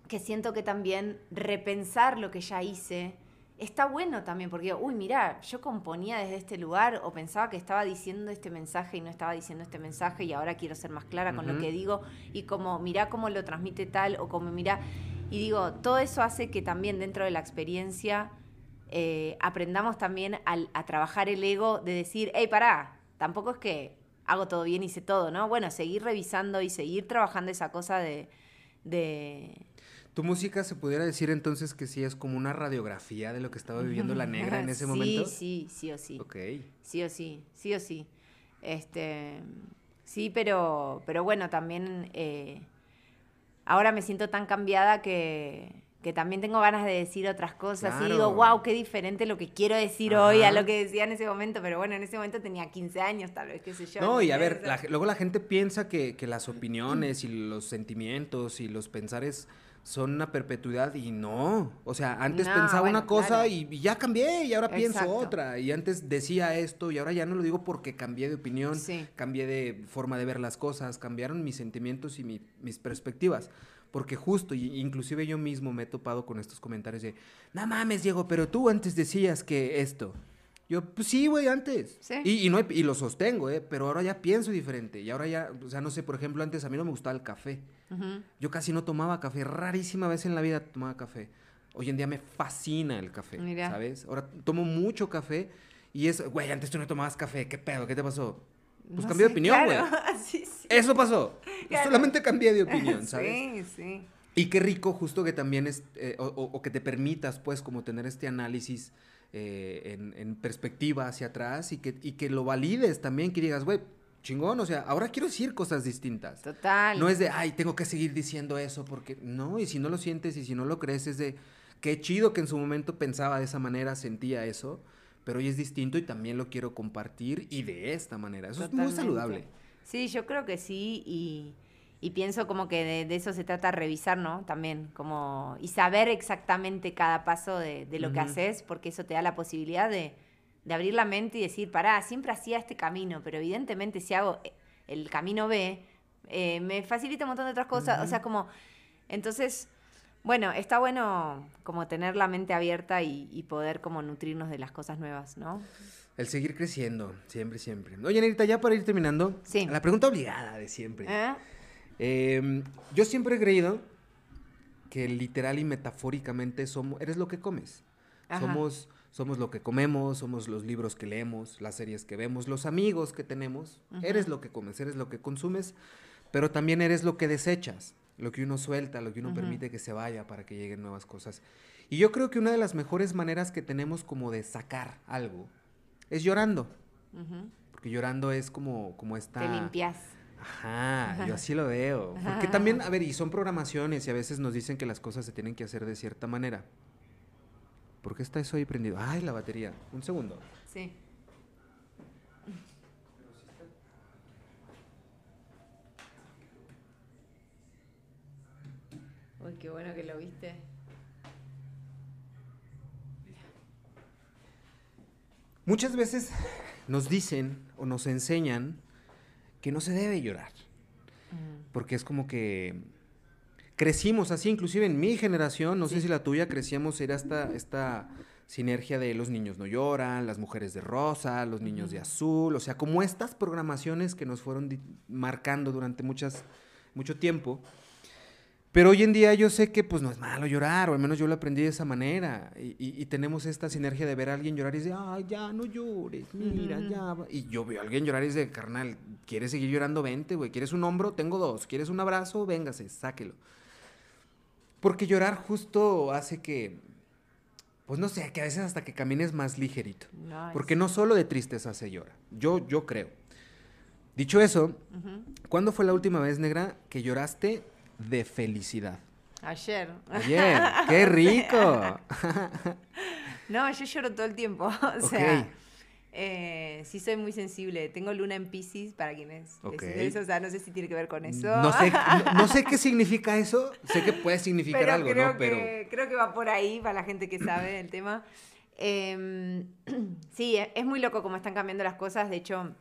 que siento que también repensar lo que ya hice está bueno también, porque, uy, mira, yo componía desde este lugar o pensaba que estaba diciendo este mensaje y no estaba diciendo este mensaje y ahora quiero ser más clara con lo que digo y como, mirá cómo lo transmite tal o como, mirá, y digo, todo eso hace que también dentro de la experiencia eh, aprendamos también al- a trabajar el ego de decir, hey, pará, tampoco es que hago todo bien y sé todo, ¿no? Bueno, seguir revisando y seguir trabajando esa cosa de... de ¿Tu música se pudiera decir entonces que sí es como una radiografía de lo que estaba viviendo la negra en ese sí, momento? Sí, sí o sí. Ok. Sí o sí, sí o sí. Este, sí, pero, pero bueno, también eh, ahora me siento tan cambiada que, que también tengo ganas de decir otras cosas y digo, wow, qué diferente lo que quiero decir hoy a lo que decía en ese momento, pero bueno, en ese momento tenía 15 años tal vez, qué sé yo. No, y a ver, la- luego la gente piensa que, que las opiniones y los sentimientos y los pensares son una perpetuidad y no. O sea, antes No, pensaba bueno, una cosa claro. y, y ya cambié y ahora pienso Exacto. otra. Y antes decía esto y ahora ya no lo digo porque cambié de opinión, Sí. cambié de forma de ver las cosas, cambiaron mis sentimientos y mi- mis perspectivas. Porque justo, y inclusive yo mismo me he topado con estos comentarios de, no mames, Diego, pero tú antes decías que esto. Yo, pues sí, güey, antes. Sí. Y, y no, y lo sostengo, ¿eh? Pero ahora ya pienso diferente. Y ahora ya, o sea, no sé, por ejemplo, antes a mí no me gustaba el café. Ujú. Yo casi no tomaba café, rarísima vez en la vida tomaba café. Hoy en día me fascina el café, Mira. ¿sabes? Ahora tomo mucho café y es, güey, antes tú no tomabas café, ¿qué pedo? ¿Qué te pasó? Pues No cambié de sé, opinión, güey. claro, sí, sí. Eso pasó. Claro. Solamente cambié de opinión, ¿sabes? Sí, sí. Y qué rico justo que también es, eh, o, o- o que te permitas, pues, como tener este análisis eh, en, en perspectiva hacia atrás y que, y que lo valides también, que digas, güey, chingón, o sea, ahora quiero decir cosas distintas. Total. No es de, ay, tengo que seguir diciendo eso, porque no, y si no lo sientes y si no lo crees, es de, qué chido que en su momento pensaba de esa manera, sentía eso, pero hoy es distinto y también lo quiero compartir y de esta manera. Eso es muy saludable. Sí, yo creo que sí y, y pienso como que de, eso se trata revisar, ¿no? También, como, y saber exactamente cada paso de, lo que haces, porque eso te da la posibilidad de, abrir la mente y decir, pará, siempre hacía este camino, pero evidentemente si hago el camino B, eh, me facilita un montón de otras cosas, o sea, como, entonces, bueno, está bueno como tener la mente abierta y, poder como nutrirnos de las cosas nuevas, ¿no? El seguir creciendo, siempre, siempre. Oye, Nerita, ya para ir terminando, la pregunta obligada de siempre. ¿Eh? Em, yo siempre he creído que literal y metafóricamente somos, eres lo que comes. Somos, somos lo que comemos, somos los libros que leemos, las series que vemos, los amigos que tenemos. Eres lo que comes, eres lo que consumes, pero también eres lo que desechas, lo que uno suelta, lo que uno permite que se vaya para que lleguen nuevas cosas. Y yo creo que una de las mejores maneras que tenemos como de sacar algo es llorando. Porque llorando es como, como esta... Te limpias Ajá, yo así lo veo. Porque también, a ver, y son programaciones y a veces nos dicen que las cosas se tienen que hacer de cierta manera. ¿Por qué está eso ahí prendido? Ay, la batería. Un segundo. Sí. Uy, qué bueno que lo viste. Muchas veces nos dicen o nos enseñan que no se debe llorar. Mm. Porque es como que crecimos así, inclusive en mi generación, no sé si la tuya, crecíamos, era esta, esta sinergia de los niños no lloran, las mujeres de rosa, los niños de azul, o sea, como estas programaciones que nos fueron marcando durante muchas, mucho tiempo. Pero hoy en día yo sé que pues no es malo llorar, o al menos yo lo aprendí de esa manera. Y, tenemos esta sinergia de ver a alguien llorar y decir, ay, ya, no llores, mira, ya. Y yo veo a alguien llorar y dice, carnal, ¿quieres seguir llorando? Vente, güey. ¿Quieres un hombro? Tengo dos. ¿Quieres un abrazo? Véngase, sáquelo. Porque llorar justo hace que, pues no sé, que a veces hasta que camines más ligerito. Porque no solo de tristeza se llora. Yo, yo creo. Dicho eso, ¿cuándo fue la última vez, negra, que lloraste de felicidad? Ayer. Ayer, qué rico. no, yo lloro todo el tiempo. O sea, eh, sí soy muy sensible. Tengo luna en Pisces, para quienes okay. o sea, no sé si tiene que ver con eso. No sé, no, sé qué significa eso. Sé que puede significar algo, creo ¿no? Pero creo que va por ahí para la gente que sabe el tema. Em, sí, es muy loco cómo están cambiando las cosas. De hecho,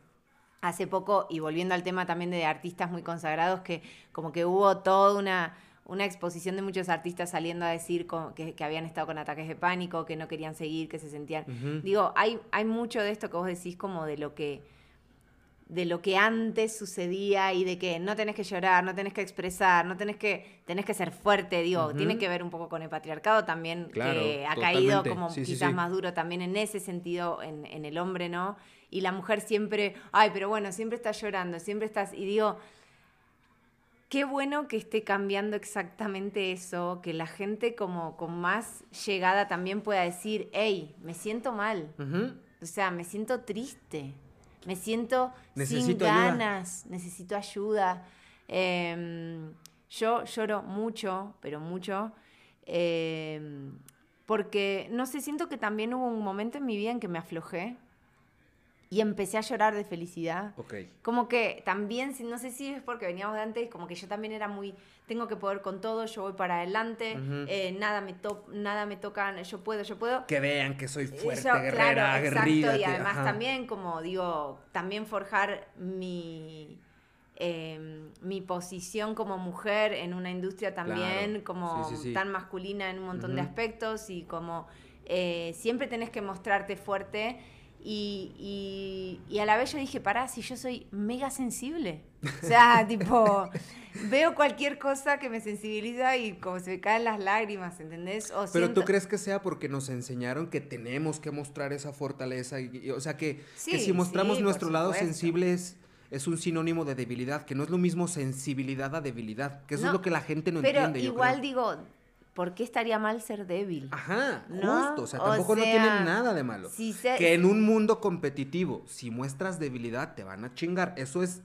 hace poco, y volviendo al tema también de artistas muy consagrados, que como que hubo toda una, una exposición de muchos artistas saliendo a decir que, habían estado con ataques de pánico, que no querían seguir, que se sentían... Digo, hay, hay mucho de esto que vos decís como de lo que de lo que antes sucedía y de que no tenés que llorar, no tenés que expresar, no tenés que, tenés que ser fuerte, digo, tiene que ver un poco con el patriarcado también, que ha caído como quizás más duro también en ese sentido, en, en, el hombre, ¿no? Y la mujer siempre, ay, pero bueno, siempre estás llorando, siempre estás, y digo, qué bueno que esté cambiando exactamente eso, que la gente como con más llegada también pueda decir, hey, me siento mal, o sea, me siento triste me siento sin ganas, necesito ayuda. Em, yo lloro mucho, pero mucho, em, porque, no sé, siento que también hubo un momento en mi vida en que me aflojé y empecé a llorar de felicidad. Como que también, no sé si es porque veníamos de antes, como que yo también era muy, tengo que poder con todo, yo voy para adelante, eh, nada, me nada me toca, yo puedo, yo puedo. Que vean que soy eh, fuerte, guerrera, claro, Exacto, y además también, como digo, también forjar mi... Em, mi posición como mujer en una industria también como tan masculina en un montón de aspectos y como eh, siempre tenés que mostrarte fuerte y, y, a la vez yo dije, pará, si yo soy mega sensible. O sea, tipo, veo cualquier cosa que me sensibiliza y como se me caen las lágrimas, ¿entendés? Pero tú crees que sea porque nos enseñaron que tenemos que mostrar esa fortaleza. Y, o sea, que, que si mostramos nuestro lado sensible es, un sinónimo de debilidad, que no es lo mismo sensibilidad a debilidad, que eso es lo que la gente no entiende. Igual digo, ¿por qué estaría mal ser débil? Ajá, justo, o sea, tampoco no tiene nada de malo. que en un mundo competitivo, si muestras debilidad, te van a chingar, eso es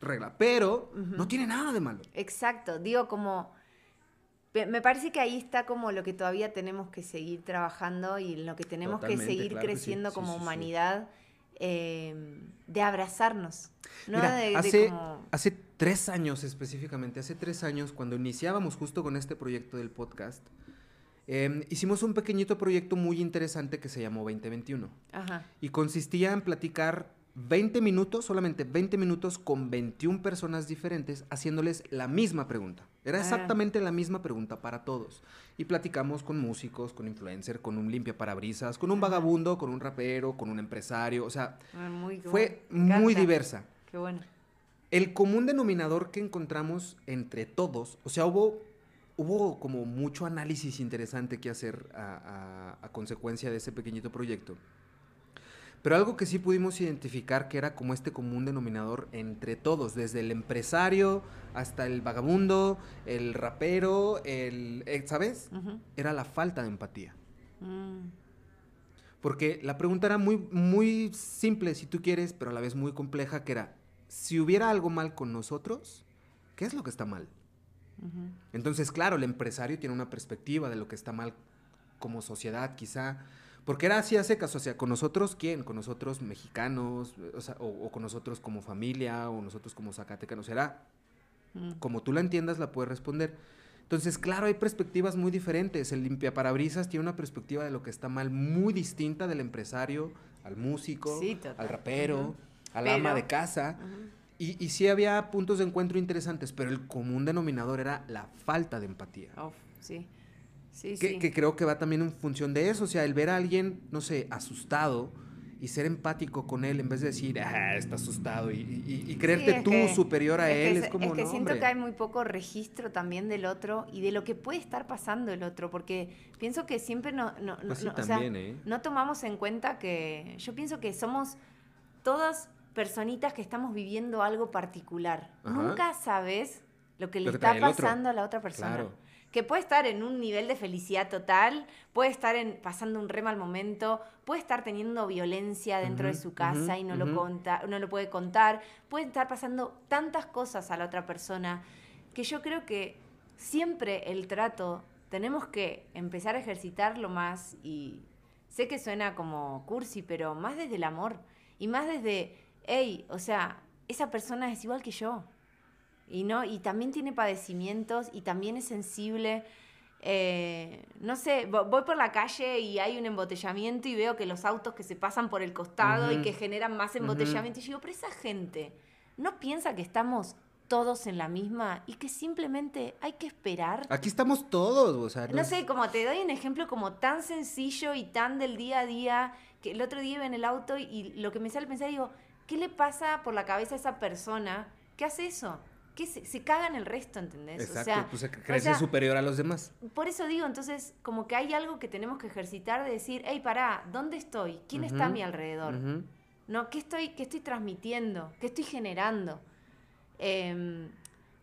regla, pero no tiene nada de malo. Exacto, digo como, me parece que ahí está como lo que todavía tenemos que seguir trabajando y lo que tenemos que seguir creciendo como humanidad. Em, de abrazarnos. ¿no? Mira, de, de hace, como- hace tres años específicamente, hace tres años, cuando iniciábamos justo con este proyecto del podcast, em, hicimos un pequeñito proyecto muy interesante que se llamó 2021. Ajá. Y consistía en platicar 20 minutos, solamente 20 minutos con 21 personas diferentes, haciéndoles la misma pregunta. Era Ah. exactamente la misma pregunta para todos. Y platicamos con músicos, con influencer, con un limpia parabrisas, con un vagabundo, con un rapero, con un empresario. O sea, Ah, Muy, fue bueno. Muy diversa. Qué bueno. El común denominador que encontramos entre todos, o sea, hubo, hubo como mucho análisis interesante que hacer a, a- a consecuencia de ese pequeñito proyecto. Pero algo que sí pudimos identificar que era como este común denominador entre todos, desde el empresario hasta el vagabundo, el rapero, el, eh, ¿sabes? Era la falta de empatía. Mm. Porque la pregunta era muy, muy simple, si tú quieres, pero a la vez muy compleja, que era, si hubiera algo mal con nosotros, ¿qué es lo que está mal? Entonces, claro, el empresario tiene una perspectiva de lo que está mal como sociedad, quizá. Porque era así a secas, o sea, con nosotros, ¿quién? Con nosotros mexicanos, o, sea, o, o con nosotros como familia, o nosotros como zacatecanos. Era Mm. como tú la entiendas, la puedes responder. Entonces, claro, hay perspectivas muy diferentes. El limpiaparabrisas tiene una perspectiva de lo que está mal muy distinta del empresario, al músico, Sí, al rapero, Ujú. al ama de casa. Y, y sí había puntos de encuentro interesantes, pero el común denominador era la falta de empatía. Uf, sí. Sí, Que, sí. que creo que va también en función de eso. O sea, el ver a alguien, no sé, asustado y ser empático con él en vez de decir, ah, está asustado y, y- y creerte Sí, tú que- superior a es que él. se- es como, es que no, siento hombre". que hay muy poco registro también del otro y de lo que puede estar pasando el otro, porque pienso que siempre no, no, no- Pues sí, no- o sea, también, ¿eh? no tomamos en cuenta que yo pienso que somos todas personitas que estamos viviendo algo particular. Ajá. Nunca sabes lo que le Lo que está pasando a la otra persona. Claro. Que puede estar en un nivel de felicidad total, puede estar en, pasando un re mal momento, puede estar teniendo violencia dentro de su casa y no, lo conta- no lo puede contar, puede estar pasando tantas cosas a la otra persona que yo creo que siempre el trato tenemos que empezar a ejercitarlo más y sé que suena como cursi, pero más desde el amor y más desde, hey, o sea, esa persona es igual que yo. Y no, y también tiene padecimientos y también es sensible. Eh, no sé, vo- voy por la calle y hay un embotellamiento y veo que los autos que se pasan por el costado y Ujú. que generan más embotellamiento. Y yo digo, pero esa gente no piensa que estamos todos en la misma y que simplemente hay que esperar. Aquí estamos todos, o sea. No sé, como te doy un ejemplo como tan sencillo y tan del día a día, que el otro día iba en el auto y, y lo que me sale pensar, digo, ¿qué le pasa por la cabeza a esa persona que hace eso? Que se, se caga en el resto, ¿entendés? Exacto, o sea, pues o crece sea, superior a los demás. por eso digo, entonces, como que hay algo que tenemos que ejercitar de decir, hey, pará, ¿dónde estoy? ¿Quién está a mi alrededor? ¿No? ¿Qué estoy, qué estoy transmitiendo? ¿Qué estoy generando? Em,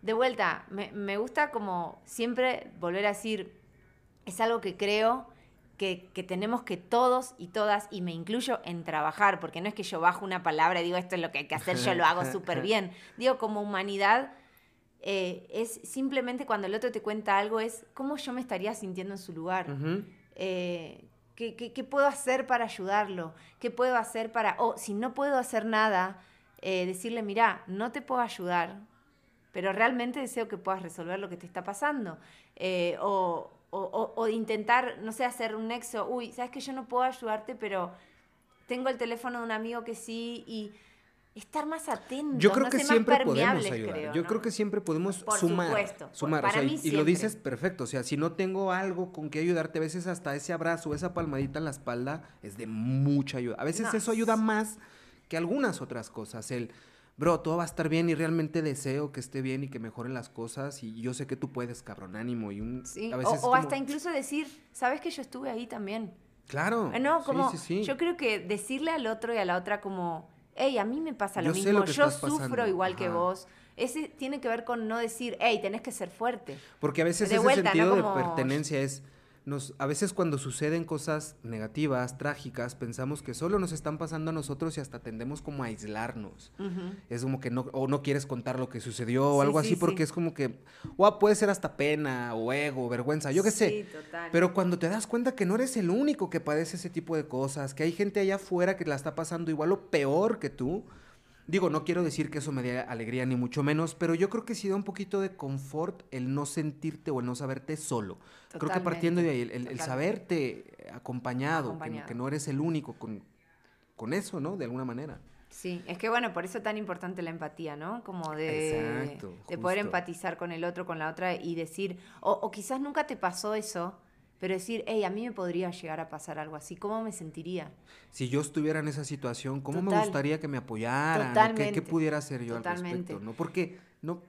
de vuelta, me, me gusta como siempre volver a decir, es algo que creo que, que tenemos que todos y todas, y me incluyo en trabajar, porque no es que yo bajo una palabra y digo esto es lo que hay que hacer, yo lo hago súper bien. Digo, como humanidad, eh, es simplemente cuando el otro te cuenta algo, es cómo yo me estaría sintiendo en su lugar. Ujú. Eh, ¿qué, qué, qué puedo hacer para ayudarlo? ¿Qué puedo hacer para... O si no puedo hacer nada, eh, decirle, mira, no te puedo ayudar, pero realmente deseo que puedas resolver lo que te está pasando. Eh, o, o, o- o intentar, no sé, hacer un nexo, uy, sabes que yo no puedo ayudarte, pero tengo el teléfono de un amigo que sí, y estar más atento. Yo creo no que siempre podemos ayudar. creo, Yo ¿no? creo que siempre podemos Por sumar. supuesto, Sumar. o sea, mí y- lo dices perfecto. O sea, si no tengo algo con que ayudarte, a veces hasta ese abrazo, esa palmadita en la espalda es de mucha ayuda. A veces No, eso ayuda más que algunas otras cosas. El, bro, todo va a estar bien y realmente deseo que esté bien y que mejoren las cosas. Y yo sé que tú puedes, cabrón, ánimo. Y un, Sí, a o- veces o, como- hasta incluso decir, sabes que yo estuve ahí también. Claro. Eh, No, como sí, sí. yo creo que decirle al otro y a la otra como, hey, a mí me pasa lo Yo mismo, lo yo sufro pasando". igual que vos. Ese tiene que ver con no decir, hey, tenés que ser fuerte. Porque a veces De ese vuelta, ¿no? sentido Como- de pertenencia es, nos, a veces cuando suceden cosas negativas, trágicas, pensamos que solo nos están pasando a nosotros y hasta tendemos como a aislarnos. Es como que no, o no quieres contar lo que sucedió o algo así porque es como que, o puede ser hasta pena o ego, vergüenza, yo qué sé. Total. Pero cuando te das cuenta que no eres el único que padece ese tipo de cosas, que hay gente allá afuera que la está pasando igual o peor que tú, Digo, no quiero decir que eso me dé alegría ni mucho menos, pero yo creo que sí da un poquito de confort el no sentirte o el no saberte solo. Creo que partiendo de ahí, el, saberte acompañado, Que, no eres el único con, con eso, ¿no? De alguna manera. Sí, es que bueno, por eso es tan importante la empatía, ¿no? Como de, de poder empatizar con el otro, con la otra y decir, o, o quizás nunca te pasó eso, pero decir, hey, a mí me podría llegar a pasar algo así, ¿cómo me sentiría? Si yo estuviera en esa situación, ¿cómo me gustaría que me apoyaran? ¿Qué, pudiera hacer yo al respecto? ¿no? Porque no,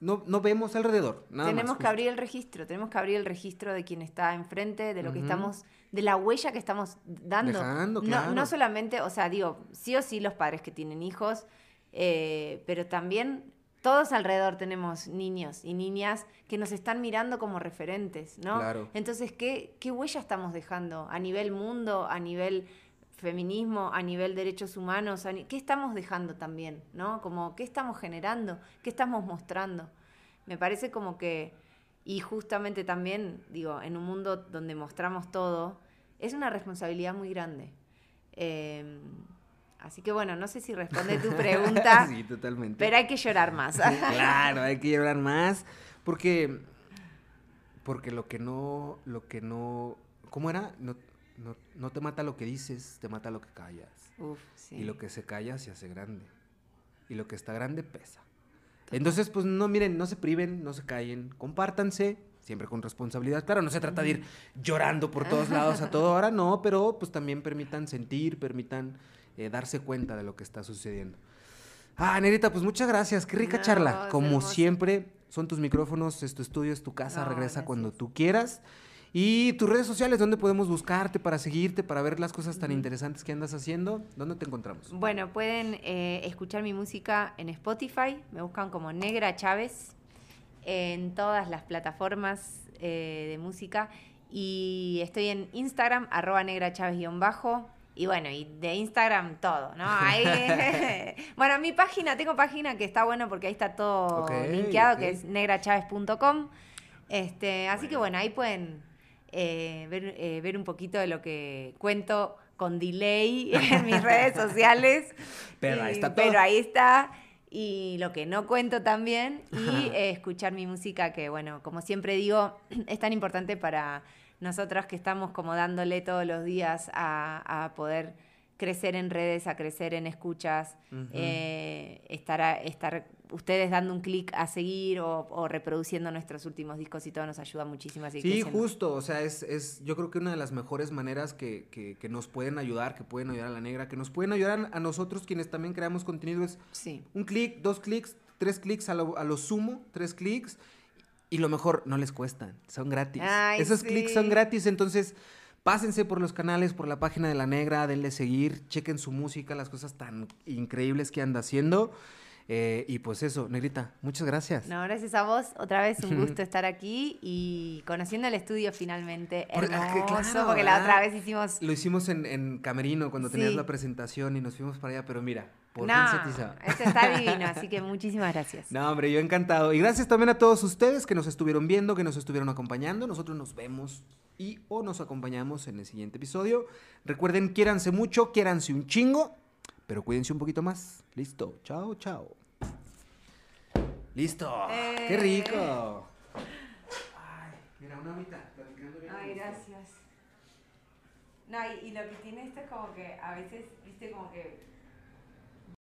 no, no vemos alrededor. tenemos que abrir el registro, tenemos que abrir el registro de quien está enfrente, de lo que estamos, de la huella que estamos dando. no, no solamente, o sea, digo, sí o sí los padres que tienen hijos, eh, pero también todos alrededor tenemos niños y niñas que nos están mirando como referentes, ¿no? Claro. Entonces, ¿qué, ¿qué huella estamos dejando a nivel mundo, a nivel feminismo, a nivel derechos humanos? ¿Qué estamos dejando también, ¿no? Como, ¿qué estamos generando? ¿Qué estamos mostrando? Me parece como que, y justamente también, digo, en un mundo donde mostramos todo, es una responsabilidad muy grande. Eh, Así que bueno, no sé si responde tu pregunta. sí, totalmente. Pero hay que llorar más. claro, hay que llorar más. Porque. Porque lo que no. Lo que no. ¿Cómo era? No, no, te mata lo que dices, te mata lo que callas. Uf, sí. Y lo que se calla se hace grande. Y lo que está grande pesa. Entonces, pues no, miren, no se priven, no se callen, compártanse, siempre con responsabilidad. Claro, no se trata de ir llorando por todos lados a toda hora, no, pero pues también permitan sentir, permitan eh, darse cuenta de lo que está sucediendo. Ah, Nerita, pues muchas gracias. Qué rica charla. Como siempre, son tus micrófonos, es tu estudio, es tu casa. regresa cuando tú quieras. Y tus redes sociales, ¿dónde podemos buscarte para seguirte, para ver las cosas tan interesantes que andas haciendo? ¿Dónde te encontramos? Bueno, pueden eh, escuchar mi música en Spotify. Me buscan como Negra Chávez en todas las plataformas eh, de música. Y estoy en Instagram, arroba negra chávez-bajo. Y bueno, y de Instagram todo, ¿no? Ahí, bueno, mi página, tengo página que está bueno porque ahí está todo linkeado, que es negrachavez.com. Este, así que bueno, ahí pueden eh, ver, eh, ver un poquito de lo que cuento con delay en mis redes sociales. Pero ahí está todo. Pero ahí está. Y lo que no cuento también. Y eh, escuchar mi música, que bueno, como siempre digo, es tan importante para nosotras que estamos como dándole todos los días a, poder crecer en redes, a crecer en escuchas, eh, estar, estar ustedes dando un clic a seguir o, reproduciendo nuestros últimos discos y todo nos ayuda muchísimo. Así sí, justo, o sea, es, es, yo creo que una de las mejores maneras que, que, nos pueden ayudar, que pueden ayudar a la negra, que nos pueden ayudar a nosotros quienes también creamos contenido es un clic, dos clics, tres clics a lo, a lo sumo, tres clics y lo mejor, no les cuestan, son gratis. Esos clics son gratis, entonces pásense por los canales, por la página de La Negra, denle seguir, chequen su música, las cosas tan increíbles que anda haciendo. Eh, y pues eso, Negrita, muchas gracias. No, gracias a vos. Otra vez un gusto estar aquí y conociendo el estudio finalmente. Hermoso, porque la otra vez hicimos... Lo hicimos en, Camerino cuando tenías la presentación y nos fuimos para allá, pero mira, por no, Esto está divino, así que muchísimas gracias. No, hombre, yo encantado. Y gracias también a todos ustedes que nos estuvieron viendo, que nos estuvieron acompañando. Nosotros nos vemos y o nos acompañamos en el siguiente episodio. Recuerden, quiéranse mucho, quiéranse un chingo, pero cuídense un poquito más. Listo. Chao, chao. Listo. ¡Qué rico! Ay, mira, una mitad. Ay, gracias. No, y, y, lo que tiene esto es como que a veces, viste, como que